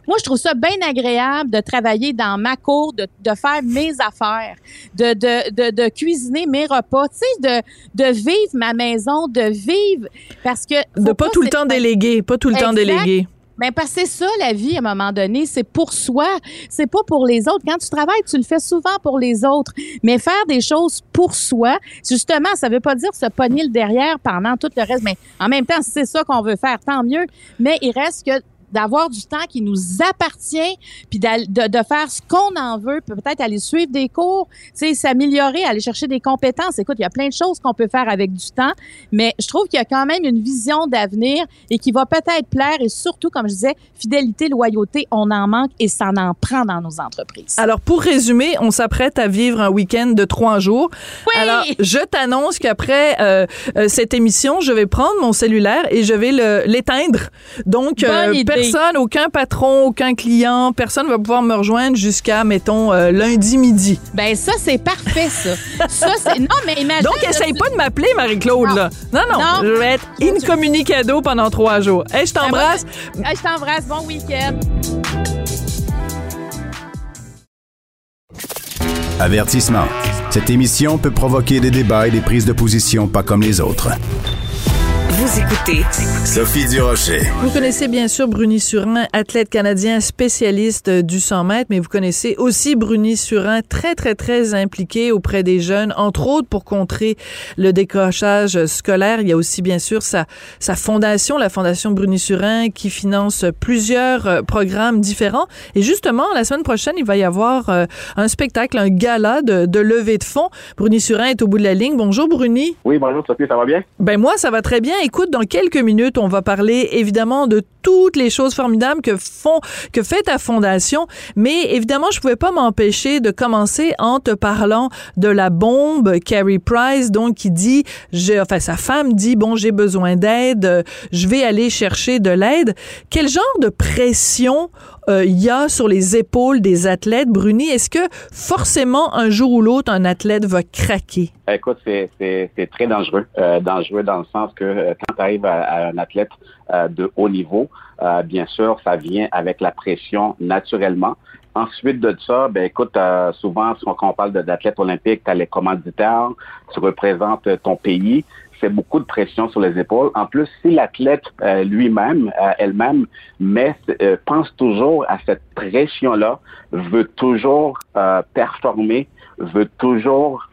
moi, je trouve ça bien agréable de travailler dans ma cour, de, de faire mes affaires, de, de, de, de cuisiner mes repas, tu sais, de, de vivre ma maison, de vivre parce que De faut pas tout le temps déléguer, pas tout le temps Exact. Déléguer. ben parce que c'est ça la vie à un moment donné, c'est pour soi, c'est pas pour les autres. Quand tu travailles, tu le fais souvent pour les autres, mais faire des choses pour soi, justement, ça veut pas dire se pogner le derrière pendant tout le reste, mais en même temps, si c'est ça qu'on veut faire, tant mieux. Mais il reste que d'avoir du temps qui nous appartient, puis de, de faire ce qu'on en veut, peut-être aller suivre des cours, tu sais, s'améliorer, aller chercher des compétences. Écoute, il y a plein de choses qu'on peut faire avec du temps, mais je trouve qu'il y a quand même une vision d'avenir et qui va peut-être plaire et surtout, comme je disais, fidélité, loyauté, on en manque et ça en prend dans nos entreprises. Alors, pour résumer, on s'apprête à vivre un week-end de trois jours. Oui! Alors, je t'annonce qu'après euh, euh, cette émission, je vais prendre mon cellulaire et je vais l'éteindre. Donc, euh. Personne, aucun patron, aucun client, personne va pouvoir me rejoindre jusqu'à, mettons, euh, lundi midi. Ben ça, c'est parfait, ça. ça, c'est... Non, mais imagine... Donc, essaye tu- pas de m'appeler, Marie-Claude, Non. là. Non, non, Non. je vais être incommunicado pendant trois jours. Hey, je t'embrasse. Ah, je t'embrasse. Bon week-end. Avertissement. Cette émission peut provoquer des débats et des prises de position pas comme les autres. Vous écoutez Sophie Durocher. Vous connaissez bien sûr Bruni Surin, athlète canadien spécialiste euh, du 100 mètres, mais vous connaissez aussi Bruni Surin, très, très, très impliqué auprès des jeunes, entre autres pour contrer le décrochage scolaire. Il y a aussi bien sûr sa, sa fondation, la Fondation Bruni Surin, qui finance plusieurs euh, programmes différents. Et justement, la semaine prochaine, il va y avoir euh, un spectacle, un gala de, de levée de fonds. Bruni Surin est au bout de la ligne. Bonjour Bruni. Oui, bonjour Sophie, ça va bien? Ben moi, ça va très bien. Écoute, dans quelques minutes, on va parler évidemment de toutes les choses formidables que font, que fait ta fondation. Mais évidemment, je pouvais pas m'empêcher de commencer en te parlant de la bombe Carrie Price, donc qui dit, j'ai, enfin sa femme dit, bon, j'ai besoin d'aide, je vais aller chercher de l'aide. Quel genre de pression euh, y a sur les épaules des athlètes, Bruni? Est-ce que forcément un jour ou l'autre un athlète va craquer? Écoute, c'est très dangereux. Euh, dangereux dans le sens que euh, quand tu arrives à, à un athlète euh, de haut niveau, euh, bien sûr, ça vient avec la pression naturellement. Ensuite de ça, ben écoute, euh, souvent, quand on parle d'athlètes olympiques, tu as les commanditaires, tu représentes ton pays. C'est beaucoup de pression sur les épaules. En plus, si l'athlète lui-même, elle-même, met, pense toujours à cette pression-là, veut toujours performer, veut toujours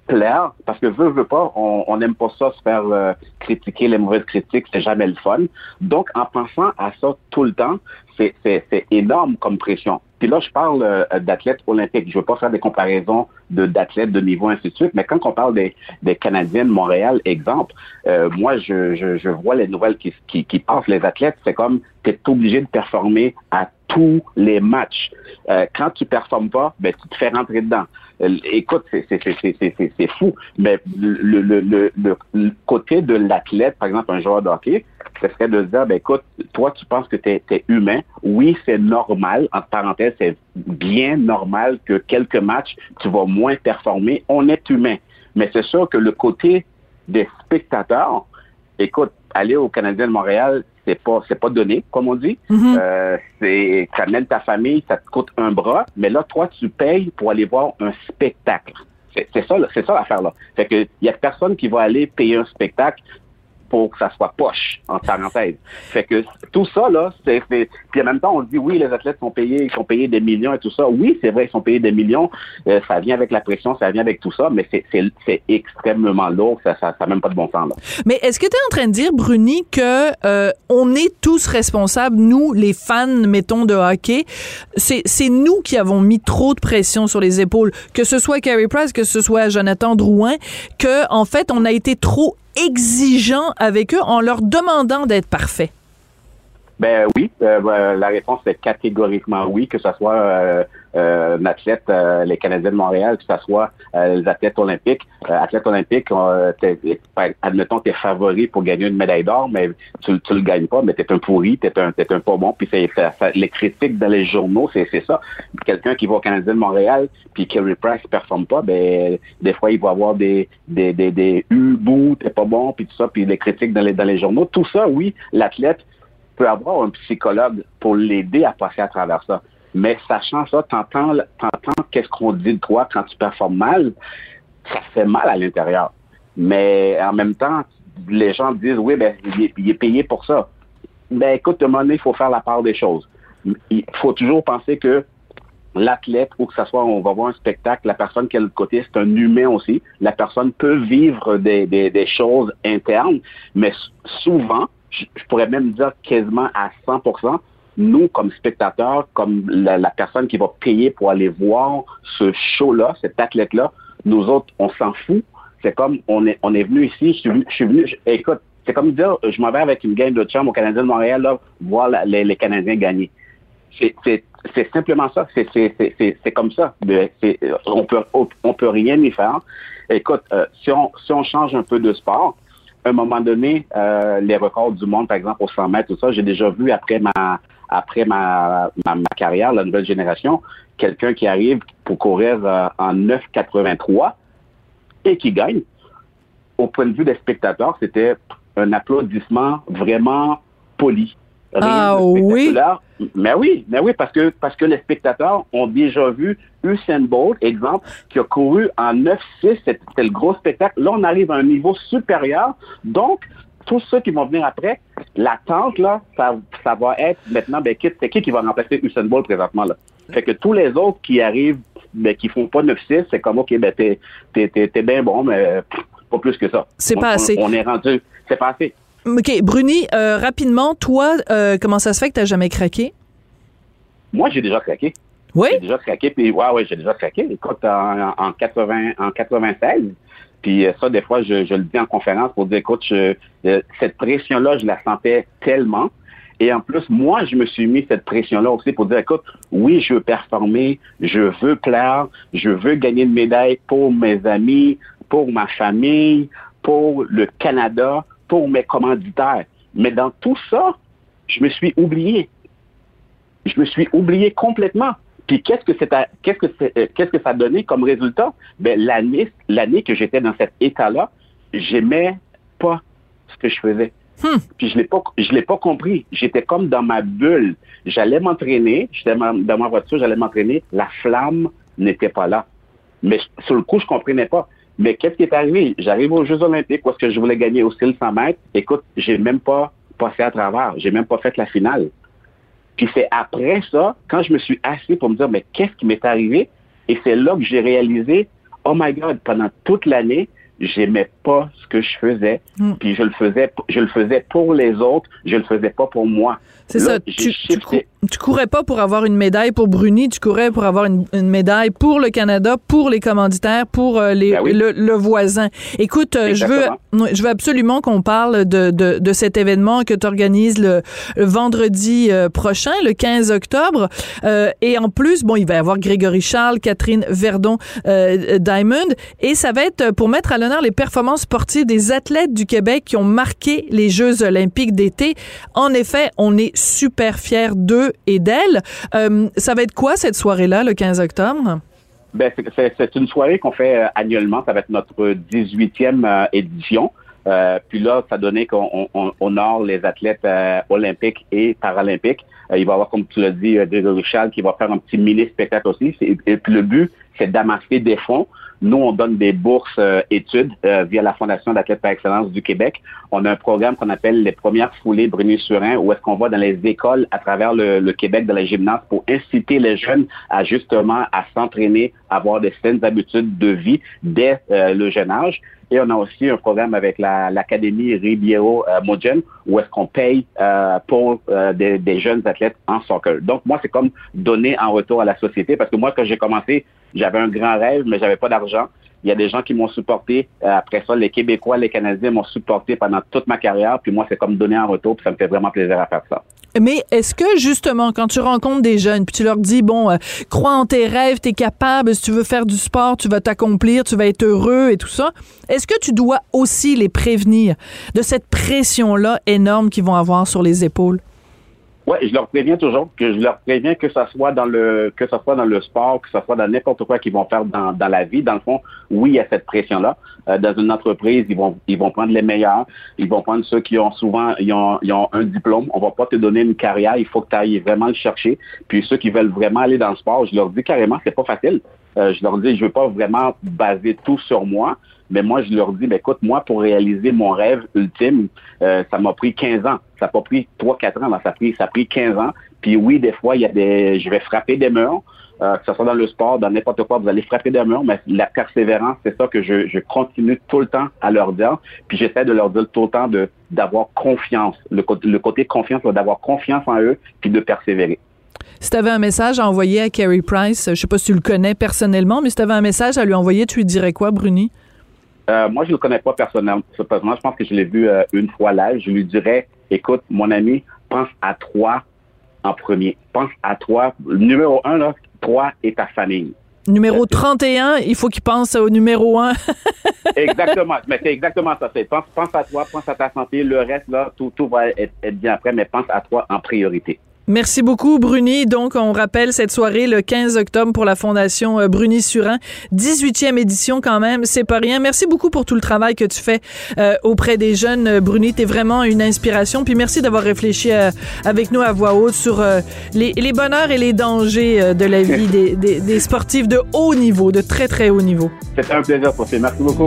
parce que veut, veut pas, on n'aime pas ça se faire euh, critiquer, les mauvaises critiques, c'est jamais le fun. Donc, en pensant à ça tout le temps, c'est énorme comme pression. Puis là, je parle euh, d'athlètes olympiques. Je veux pas faire des comparaisons d'athlètes de niveau, ainsi de suite, mais quand on parle des, des Canadiens de Montréal, exemple, euh, moi, je, je, je vois les nouvelles qui, qui, qui passent. Les athlètes, c'est comme tu es obligé de performer à tous les matchs. Euh, quand tu performes pas, ben, tu te fais rentrer dedans. Euh, écoute, c'est c'est- c'est- c'est- fou, mais le, le, le, le, le côté de l'athlète, par exemple, un joueur de hockey, ce serait de se dire, ben écoute, toi, tu penses que tu es, humain. Oui, c'est normal, entre parenthèses, c'est bien normal que quelques matchs, tu vas moins performer. On est humain. Mais c'est sûr que le côté des spectateurs, écoute, aller au Canadien de Montréal, c'est pas c'est pas donné, comme on dit. Mhm. Euh, c'est t'amènes ta famille, ça te coûte un bras, mais là, toi, tu payes pour aller voir un spectacle. C'est ça, c'est ça l'affaire là. Fait que il y a personne qui va aller payer un spectacle pour que ça soit poche, en parenthèse. Fait que tout ça, là, c'est... Puis en même temps, on dit, oui, les athlètes sont payés, ils sont payés des millions et tout ça. Oui, c'est vrai, ils sont payés des millions. Euh, ça vient avec la pression, ça vient avec tout ça, mais c'est, extrêmement lourd. Ça n'a ça, ça même pas de bon sens, là. Mais est-ce que tu es en train de dire, Bruni, que euh, on est tous responsables, nous, les fans, mettons, de hockey, c'est nous qui avons mis trop de pression sur les épaules, que ce soit Carey Price, que ce soit Jonathan Drouin, que en fait, on a été trop exigeant avec eux en leur demandant d'être parfaits? Ben oui, euh, ben, la réponse est catégoriquement oui, que ce soit euh, euh, un athlète, euh, les Canadiens de Montréal, que ce soit euh, les athlètes olympiques. Euh, athlètes olympiques, admettons, t'es favori pour gagner une médaille d'or, mais tu, tu le gagnes pas, mais t'es un pourri, t'es un, t'es un pas bon, puis c'est, les critiques dans les journaux, c'est, ça. Quelqu'un qui va au Canadien de Montréal, puis Kerry Price performe pas, ben des fois il va avoir des des des, des U, bouh, t'es pas bon, puis tout ça, puis les critiques dans les dans les journaux. Tout ça, oui, l'athlète peut avoir un psychologue pour l'aider à passer à travers ça. Mais sachant ça, t'entends, t'entends qu'est-ce qu'on dit de toi quand tu performes mal, ça fait mal à l'intérieur. Mais en même temps, les gens disent, oui, ben, il est, payé pour ça. Ben, écoute, à un moment donné, il faut faire la part des choses. Il faut toujours penser que l'athlète, ou que ce soit, on va voir un spectacle, la personne qui est de l'autre côté, c'est un humain aussi. La personne peut vivre des, des, des choses internes, mais souvent, je pourrais même dire quasiment à 100%, nous, comme spectateurs, comme la, personne qui va payer pour aller voir ce show-là, cet athlète-là, nous autres, on s'en fout. C'est comme, on est, on est venu ici, je suis venu, je écoute, c'est comme dire, je m'en vais avec une game de chum au Canadien de Montréal, là, voir les, les Canadiens gagner. C'est, simplement ça. C'est, comme ça. On peut, on peut rien y faire. Écoute, euh, si on, si on change un peu de sport, à un moment donné, euh, les records du monde, par exemple, au 100 mètres, tout ça, j'ai déjà vu après ma, après ma, ma, ma carrière, la nouvelle génération, quelqu'un qui arrive pour courir euh, en 9,83 et qui gagne. Au point de vue des spectateurs, c'était un applaudissement vraiment poli. Rien Ah oui? spectaculaire. Mais oui, mais oui, parce que parce que les spectateurs ont déjà vu Usain Bolt, exemple, qui a couru en 9-6, c'était c'était le gros spectacle. Là, on arrive à un niveau supérieur. Donc, tous ceux qui vont venir après, l'attente, là, ça, ça va être maintenant, ben, c'est qui qui va remplacer Usain Bolt présentement, là? Fait que tous les autres qui arrivent, ben, qui font pas 9-6, c'est comme, OK, ben, t'es, t'es, bien bon, mais pff, pas plus que ça. C'est pas on- assez. On, est rendu, c'est pas assez. OK, Bruni, euh, rapidement, toi, euh, comment ça se fait que t'as jamais craqué? Moi, j'ai déjà craqué. Oui? J'ai déjà craqué, puis ouais, ouais, j'ai déjà craqué. Écoute, en, en, 80, en 96, puis euh, ça, des fois, je, je le dis en conférence pour dire, écoute, je, euh, cette pression-là, je la sentais tellement. Et en plus, moi, je me suis mis cette pression-là aussi pour dire, écoute, oui, je veux performer, je veux plaire, je veux gagner une médaille pour mes amis, pour ma famille, pour le Canada, pour mes commanditaires. Mais dans tout ça, je me suis oublié je me suis oublié complètement. Puis qu'est-ce que c'est, qu'est-ce que euh, qu'est-ce que ça a donné comme résultat? Ben l'année, l'année que j'étais dans cet état-là, j'aimais pas ce que je faisais. Puis je l'ai pas, je l'ai pas compris. J'étais comme dans ma bulle. J'allais m'entraîner, j'étais dans ma voiture, j'allais m'entraîner. La flamme n'était pas là. Mais sur le coup, je comprenais pas. Mais qu'est-ce qui est arrivé? J'arrive aux Jeux Olympiques parce que je voulais gagner aussi le 100 mètres. Écoute, j'ai même pas passé à travers. J'ai même pas fait la finale. Puis c'est après ça, quand je me suis assis pour me dire, mais qu'est-ce qui m'est arrivé? Et c'est là que j'ai réalisé, oh my God, pendant toute l'année, j'aimais pas ce que je faisais. Puis je le faisais, je le faisais pour les autres, je le faisais pas pour moi. C'est ça. Tu, tu, tu courais pas pour avoir une médaille pour Bruni, tu courais pour avoir une, une médaille pour le Canada, pour les commanditaires, pour euh, les, Ben oui. le, le voisin. Écoute, euh, je veux, je veux absolument qu'on parle de, de, de cet événement que tu organises le, le vendredi euh, prochain, le 15 octobre. Euh, et en plus, bon, il va y avoir Grégory Charles, Catherine Verdon, euh, Diamond, et ça va être pour mettre à l'honneur les performances sportives des athlètes du Québec qui ont marqué les Jeux olympiques d'été. En effet, on est super fiers d'eux et d'elles. Euh, ça va être quoi cette soirée-là, le 15 octobre? Ben, c'est une soirée qu'on fait annuellement. Ça va être notre 18e édition. puis là, ça donnait qu'on honore les athlètes olympiques et paralympiques. Il va y avoir, comme tu l'as dit, Grégory Richard qui va faire un petit mini-spectacle aussi. Et puis le but, c'est d'amasser des fonds nous, on donne des bourses euh, études euh, via la Fondation d'athlètes par excellence du Québec. On a un programme qu'on appelle les premières foulées Bruni-Surin, où est-ce qu'on va dans les écoles à travers le, Québec, dans les gymnases, pour inciter les jeunes à justement à s'entraîner, avoir des saines habitudes de vie dès euh, le jeune âge. Et on a aussi un programme avec l'Académie Ribiero Mojen où est-ce qu'on paye pour des, des, jeunes athlètes en soccer. Donc moi, c'est comme donner en retour à la société parce que moi, quand j'ai commencé, j'avais un grand rêve, mais j'avais pas d'argent. Il y a des gens qui m'ont supporté. Euh, après ça, les Québécois, les Canadiens m'ont supporté pendant toute ma carrière. Puis moi, c'est comme donner en retour. Puis ça me fait vraiment plaisir à faire ça. Mais est-ce que justement, quand tu rencontres des jeunes, puis tu leur dis, bon, euh, crois en tes rêves, tu es capable, si tu veux faire du sport, tu vas t'accomplir, tu vas être heureux et tout ça, est-ce que tu dois aussi les prévenir de cette pression-là énorme qu'ils vont avoir sur les épaules? Oui, je leur préviens toujours, que je leur préviens que ça soit dans le que ça soit dans le sport, que ça soit dans n'importe quoi qu'ils vont faire dans, dans la vie. Dans le fond, oui, il y a cette pression-là. Euh, dans une entreprise, ils vont ils vont prendre les meilleurs, ils vont prendre ceux qui ont souvent ils ont, ils ont un diplôme. On va pas te donner une carrière, il faut que tu ailles vraiment le chercher. Puis ceux qui veulent vraiment aller dans le sport, je leur dis carrément, c'est pas facile. Euh, je leur dis, je veux pas vraiment baser tout sur moi. Mais moi, je leur dis, ben, écoute, moi, pour réaliser mon rêve ultime, euh, ça m'a pris 15 ans. Ça n'a pas pris 3-4 ans, ça a, pris, ça a pris 15 ans. Puis oui, des fois, il y a des. Je vais frapper des murs, euh, que ce soit dans le sport, dans n'importe quoi, vous allez frapper des murs, mais la persévérance, c'est ça que je, continue tout le temps à leur dire. Puis j'essaie de leur dire tout le temps d'avoir confiance. Le, le côté confiance, d'avoir confiance en eux, puis de persévérer. Si tu avais un message à envoyer à Carrie Price, je sais pas si tu le connais personnellement, mais si tu avais un message à lui envoyer, tu lui dirais quoi, Bruni? Euh, moi, je ne le connais pas personnellement. Je pense que je l'ai vu euh, une fois là. Je lui dirais, écoute, mon ami, pense à toi en premier. Pense à toi. Numéro un, là, toi et ta famille. Numéro 31, il faut qu'il pense au numéro 1. exactement. Mais c'est exactement ça. Pense, pense à toi, pense à ta santé. Le reste, là, tout, tout va être bien après, mais pense à toi en priorité. Merci beaucoup, Bruni. Donc, on rappelle cette soirée le 15 octobre pour la Fondation euh, Bruni-Surin. 18e édition quand même, c'est pas rien. Merci beaucoup pour tout le travail que tu fais euh, auprès des jeunes. Euh, Bruni, t'es vraiment une inspiration. Puis merci d'avoir réfléchi avec nous à voix haute sur les, les, bonheurs et les dangers de la vie des, des, des, sportifs de haut niveau, de très, très haut niveau. C'était un plaisir, Sophie. Merci beaucoup.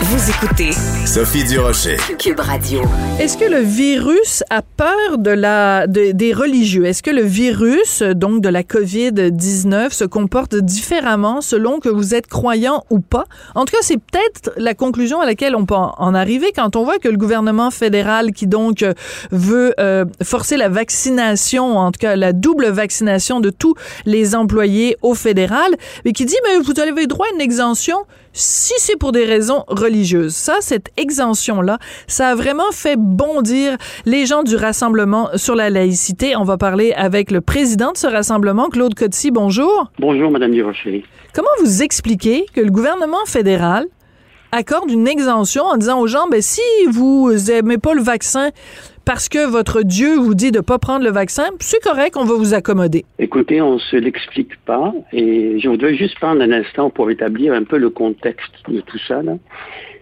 Vous écoutez Sophie Durocher, Cube Radio. Est-ce que le virus a peur de la des religieux? Est-ce que le virus donc de la Covid-19 se comporte différemment selon que vous êtes croyant ou pas? En tout cas, c'est peut-être la conclusion à laquelle on peut en arriver quand on voit que le gouvernement fédéral qui donc veut euh, forcer la vaccination, en tout cas la double vaccination de tous les employés au fédéral, mais qui dit mais vous avez droit à une exemption si c'est pour des raisons religieuses. Ça, cette exemption-là, ça a vraiment fait bondir les gens du Rassemblement sur la laïcité. On va parler avec le président de ce rassemblement, Claude Coty. Bonjour. Bonjour, Madame Durocher. Comment vous expliquez que le gouvernement fédéral accorde une exemption en disant aux gens, ben, si vous aimez pas le vaccin, parce que votre Dieu vous dit de ne pas prendre le vaccin, c'est correct, on va vous accommoder. Écoutez, on ne se l'explique pas et je voudrais juste prendre un instant pour établir un peu le contexte de tout ça.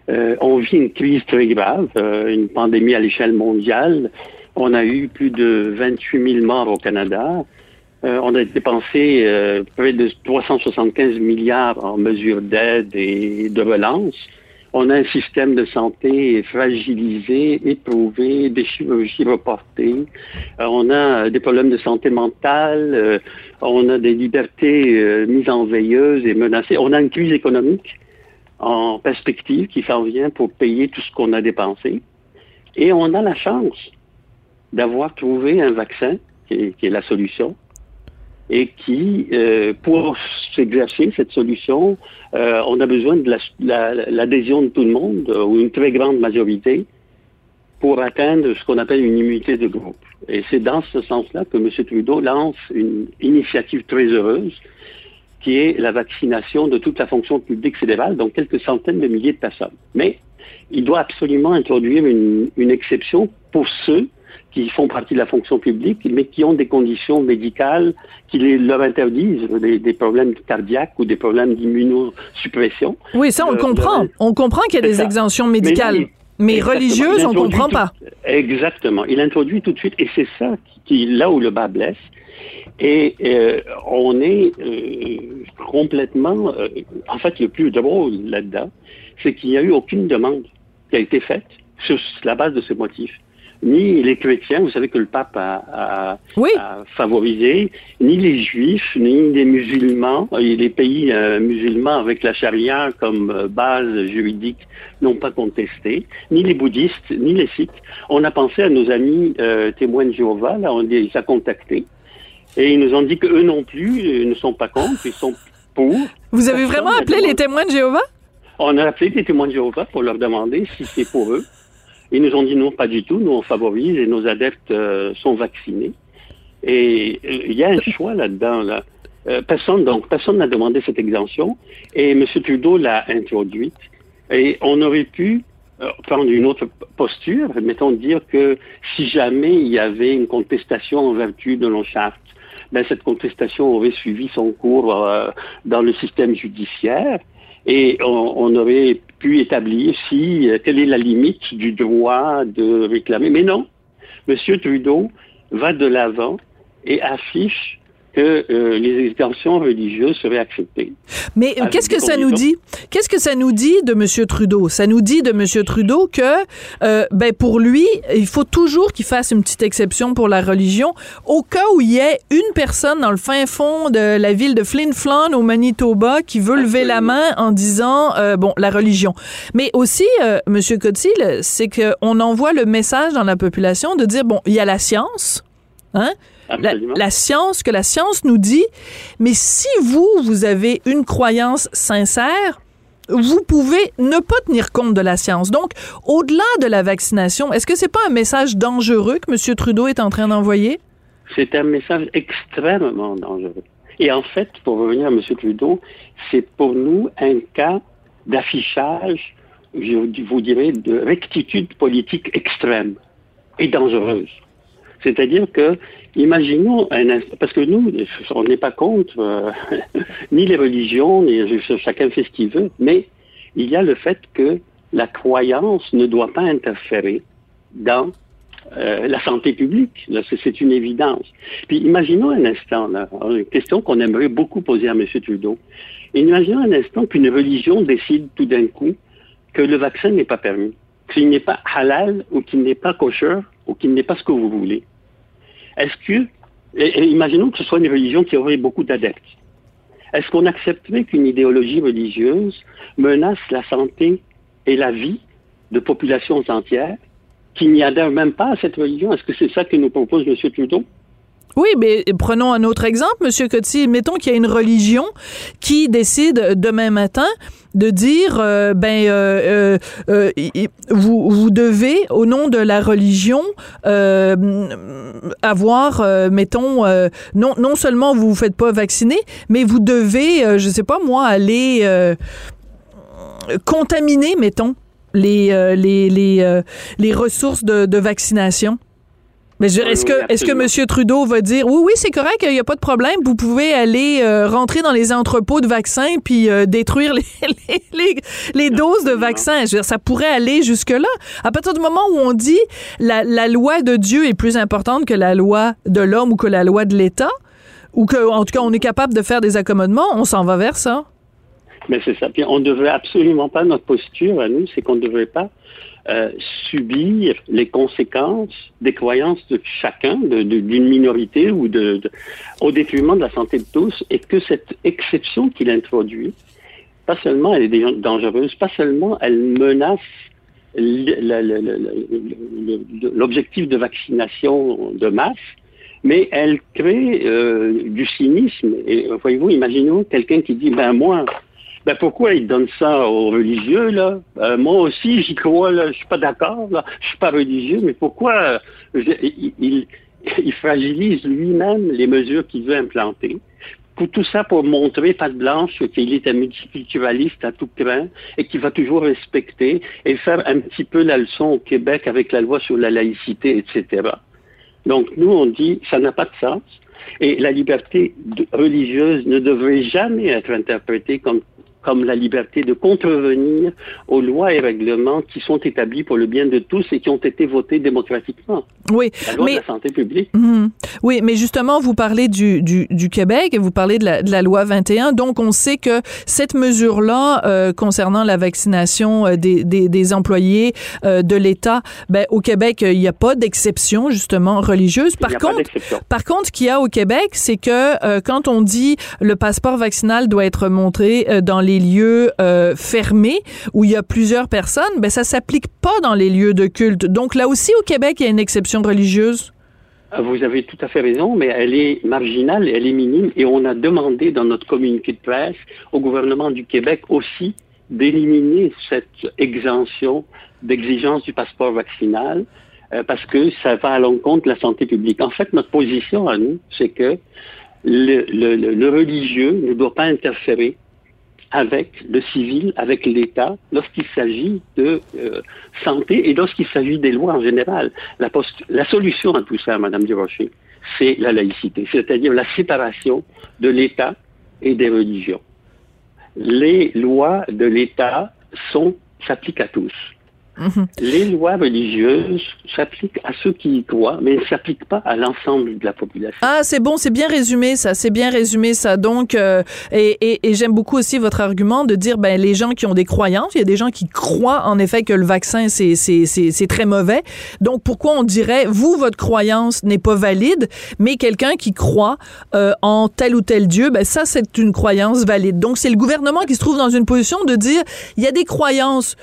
Euh, on vit une crise très grave, euh, une pandémie à l'échelle mondiale. On a eu plus de 28 000 morts au Canada. Euh, on a dépensé près de 375 milliards en mesures d'aide et de relance on a un système de santé fragilisé, éprouvé, des chirurgies reportées, euh, on a des problèmes de santé mentale, euh, on a des libertés euh, mises en veilleuse et menacées, on a une crise économique en perspective qui s'en vient pour payer tout ce qu'on a dépensé. Et on a la chance d'avoir trouvé un vaccin qui est la solution et qui, euh, pour s'exercer cette solution, euh, on a besoin de l'adhésion de tout le monde, euh, ou une très grande majorité, pour atteindre ce qu'on appelle une immunité de groupe. Et c'est dans ce sens-là que M. Trudeau lance une initiative très heureuse, qui est la vaccination de toute la fonction publique fédérale, donc quelques centaines de milliers de personnes. Mais il doit absolument introduire une, une exception pour ceux qui font partie de la fonction publique, mais qui ont des conditions médicales qui les, leur interdisent des, des problèmes cardiaques ou des problèmes d'immunosuppression. Oui, ça, on le Euh, comprend. le- On comprend qu'il y a des ça. exemptions médicales. Mais, religieuses, on introduit comprend tout- pas. Exactement. Il introduit tout de suite, et c'est ça qui, qui- là où le bas blesse. Et euh, on est euh, complètement, euh, en fait, le plus drôle là-dedans, c'est qu'il n'y a eu aucune demande qui a été faite sur la base de ce motif. Ni les chrétiens, vous savez que le pape a, a- a favorisé, ni les juifs, ni les musulmans, et les pays euh, musulmans avec la charia comme euh, base juridique n'ont pas contesté, ni les bouddhistes, ni les sikhs. On a pensé à nos amis euh, témoins de Jéhovah, là, on les a contactés, et ils nous ont dit qu'eux non plus ne sont pas contre, ils sont pour. Vous avez vraiment appelé les témoins de Jéhovah? on a appelé des témoins de Jéhovah pour leur demander si c'est pour eux. Ils nous ont dit non, pas du tout. Nous, on favorise et nos adeptes euh, sont vaccinés. Et euh, il y a un choix là-dedans. Là. Euh, personne, donc, personne n'a demandé cette exemption et M. Trudeau l'a introduite. Et on aurait pu euh, prendre une autre posture, mettons dire que si jamais il y avait une contestation en vertu de nos chartes, ben, cette contestation aurait suivi son cours euh, dans le système judiciaire et on, on aurait pu établir si euh, quelle est la limite du droit de réclamer. Mais non, M. Trudeau va de l'avant et affiche que euh, les exemptions religieuses seraient acceptées. Mais Avec qu'est-ce que ça nous dit? Qu'est-ce que ça nous dit de M. Trudeau? Ça nous dit de M. Trudeau que, euh, ben, pour lui, il faut toujours qu'il fasse une petite exception pour la religion au cas où il y ait une personne dans le fin fond de la ville de Flin Flon au Manitoba qui veut lever la main en disant, euh, bon, la religion. Mais aussi, euh, M. Cotil, c'est qu'on envoie le message dans la population de dire, bon, il y a la science, hein? La, la science, que la science nous dit, mais si vous, vous avez une croyance sincère, vous pouvez ne pas tenir compte de la science. Donc, au-delà de la vaccination, est-ce que c'est pas un message dangereux que M. Trudeau est en train d'envoyer? C'est un message extrêmement dangereux. Et en fait, pour revenir à M. Trudeau, c'est pour nous un cas d'affichage, je vous dirais, de rectitude politique extrême et dangereuse. C'est-à-dire que, imaginons un parce que nous, on n'est pas contre euh, ni les religions, ni chacun fait ce qu'il veut, mais il y a le fait que la croyance ne doit pas interférer dans euh, la santé publique. C'est, une évidence. Puis imaginons un instant, une question qu'on aimerait beaucoup poser à M. Trudeau. Imaginons un instant qu'une religion décide tout d'un coup que le vaccin n'est pas permis, qu'il n'est pas halal ou qu'il n'est pas kosher ou qu'il n'est pas ce que vous voulez. Est-ce que, et, imaginons que ce soit une religion qui aurait beaucoup d'adeptes. Est-ce qu'on accepterait qu'une idéologie religieuse menace la santé et la vie de populations entières qui n'y adhèrent même pas à cette religion? Est-ce que c'est ça que nous propose M. Trudeau? Oui, mais prenons un autre exemple, Monsieur Coty. Mettons qu'il y a une religion qui décide demain matin de dire, euh, ben, euh, euh, vous, devez, au nom de la religion, avoir, mettons, non, non seulement vous vous faites pas vacciner, mais vous devez, je sais pas moi, aller contaminer, mettons, les, ressources de vaccination. Mais est-ce que est-ce que M. Trudeau va dire oui oui c'est correct il n'y a pas de problème vous pouvez aller euh, rentrer dans les entrepôts de vaccins puis euh, détruire les, les, les, les doses de vaccins. Je veux dire, ça pourrait aller jusque là à partir du moment où on dit la, la loi de Dieu est plus importante que la loi de l'homme ou que la loi de l'État ou que en tout cas on est capable de faire des accommodements on s'en va vers ça. Mais c'est ça. Puis on ne devrait absolument pas notre posture à nous c'est qu'on ne devrait pas euh, subir les conséquences des croyances de chacun, d'une minorité ou de, de, au détriment de la santé de tous, et que cette exception qu'il introduit, pas seulement elle est dangereuse, pas seulement elle menace l'objectif de vaccination de masse, mais elle crée euh, du cynisme. Et voyez-vous, imaginons quelqu'un qui dit, ben moi, ben pourquoi ils donnent ça aux religieux là? Euh, Moi aussi j'y crois là, je suis pas d'accord là, je suis pas religieux, mais pourquoi il, il, il, fragilise lui-même les mesures qu'il veut implanter? Pour tout ça pour montrer patte blanche qu'il est un multiculturaliste à tout craint et qu'il va toujours respecter et faire un petit peu la leçon au Québec avec la loi sur la laïcité, etc. Donc nous, on dit, ça n'a pas de sens. Et la liberté religieuse ne devrait jamais être interprétée comme comme la liberté de contrevenir aux lois et règlements qui sont établis pour le bien de tous et qui ont été votés démocratiquement. Oui, la loi mais, de la santé publique. Mhm. Oui, mais justement, vous parlez du, du, du Québec et vous parlez de la, de la, loi 21. Donc, on sait que cette mesure-là, euh, concernant la vaccination euh, des, des, des employés euh, de l'État, ben, au Québec, il n'y a pas d'exception, justement, religieuse. Par contre, par contre, ce qu'il y a au Québec, c'est que euh, quand on dit le passeport vaccinal doit être montré dans les lieux euh, fermés où il y a plusieurs personnes, ben ça s'applique pas dans les lieux de culte. Donc là aussi au Québec, il y a une exception religieuse. Vous avez tout à fait raison, mais elle est marginale, elle est minime, et on a demandé dans notre communiqué de presse au gouvernement du Québec aussi d'éliminer cette exemption d'exigence du passeport vaccinal euh, parce que ça va à l'encontre de la santé publique. En fait, notre position à nous, c'est que le religieux ne doit pas interférer avec le civil, avec l'État, lorsqu'il s'agit de euh, santé et lorsqu'il s'agit des lois en général. La, la, solution à tout ça, Madame Durocher, c'est la laïcité, c'est-à-dire la séparation de l'État et des religions. Les lois de l'État s'appliquent à tous. Mmh. Les lois religieuses s'appliquent à ceux qui y croient, mais ne s'appliquent pas à l'ensemble de la population. Ah, c'est bon, c'est bien résumé ça, c'est bien résumé ça. Donc, euh, et, et, et j'aime beaucoup aussi votre argument de dire, ben les gens qui ont des croyances, il y a des gens qui croient en effet que le vaccin c'est c'est c'est très mauvais. Donc, pourquoi on dirait, vous votre croyance n'est pas valide, mais quelqu'un qui croit euh, en tel ou tel Dieu, ben ça c'est une croyance valide. Donc, c'est le gouvernement qui se trouve dans une position de dire, il y a des croyances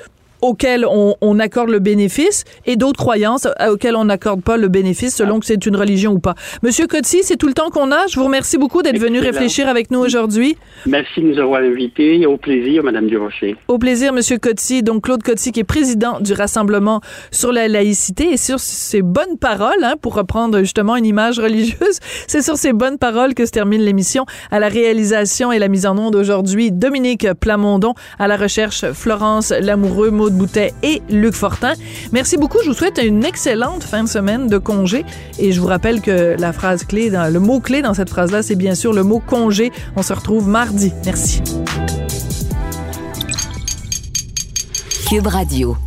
auxquelles on, on, accorde le bénéfice et d'autres croyances auxquelles on n'accorde pas le bénéfice selon que c'est une religion ou pas. Monsieur Coty, c'est tout le temps qu'on a. Je vous remercie beaucoup d'être venu réfléchir avec nous aujourd'hui. Merci de nous avoir invités. Au plaisir, Madame Durocher. Au plaisir, Monsieur Coty. Donc, Claude Coty, qui est président du Rassemblement sur la laïcité et sur ces bonnes paroles, hein, pour reprendre justement une image religieuse, c'est sur ces bonnes paroles que se termine l'émission. À la réalisation et la mise en onde aujourd'hui, Dominique Plamondon. À la recherche, Florence Lamoureux, Maud Boutet et Luc Fortin. Merci beaucoup. Je vous souhaite une excellente fin de semaine de congé. Et je vous rappelle que la phrase clé, le mot clé dans cette phrase-là, c'est bien sûr le mot congé. On se retrouve mardi. Merci. Cube Radio.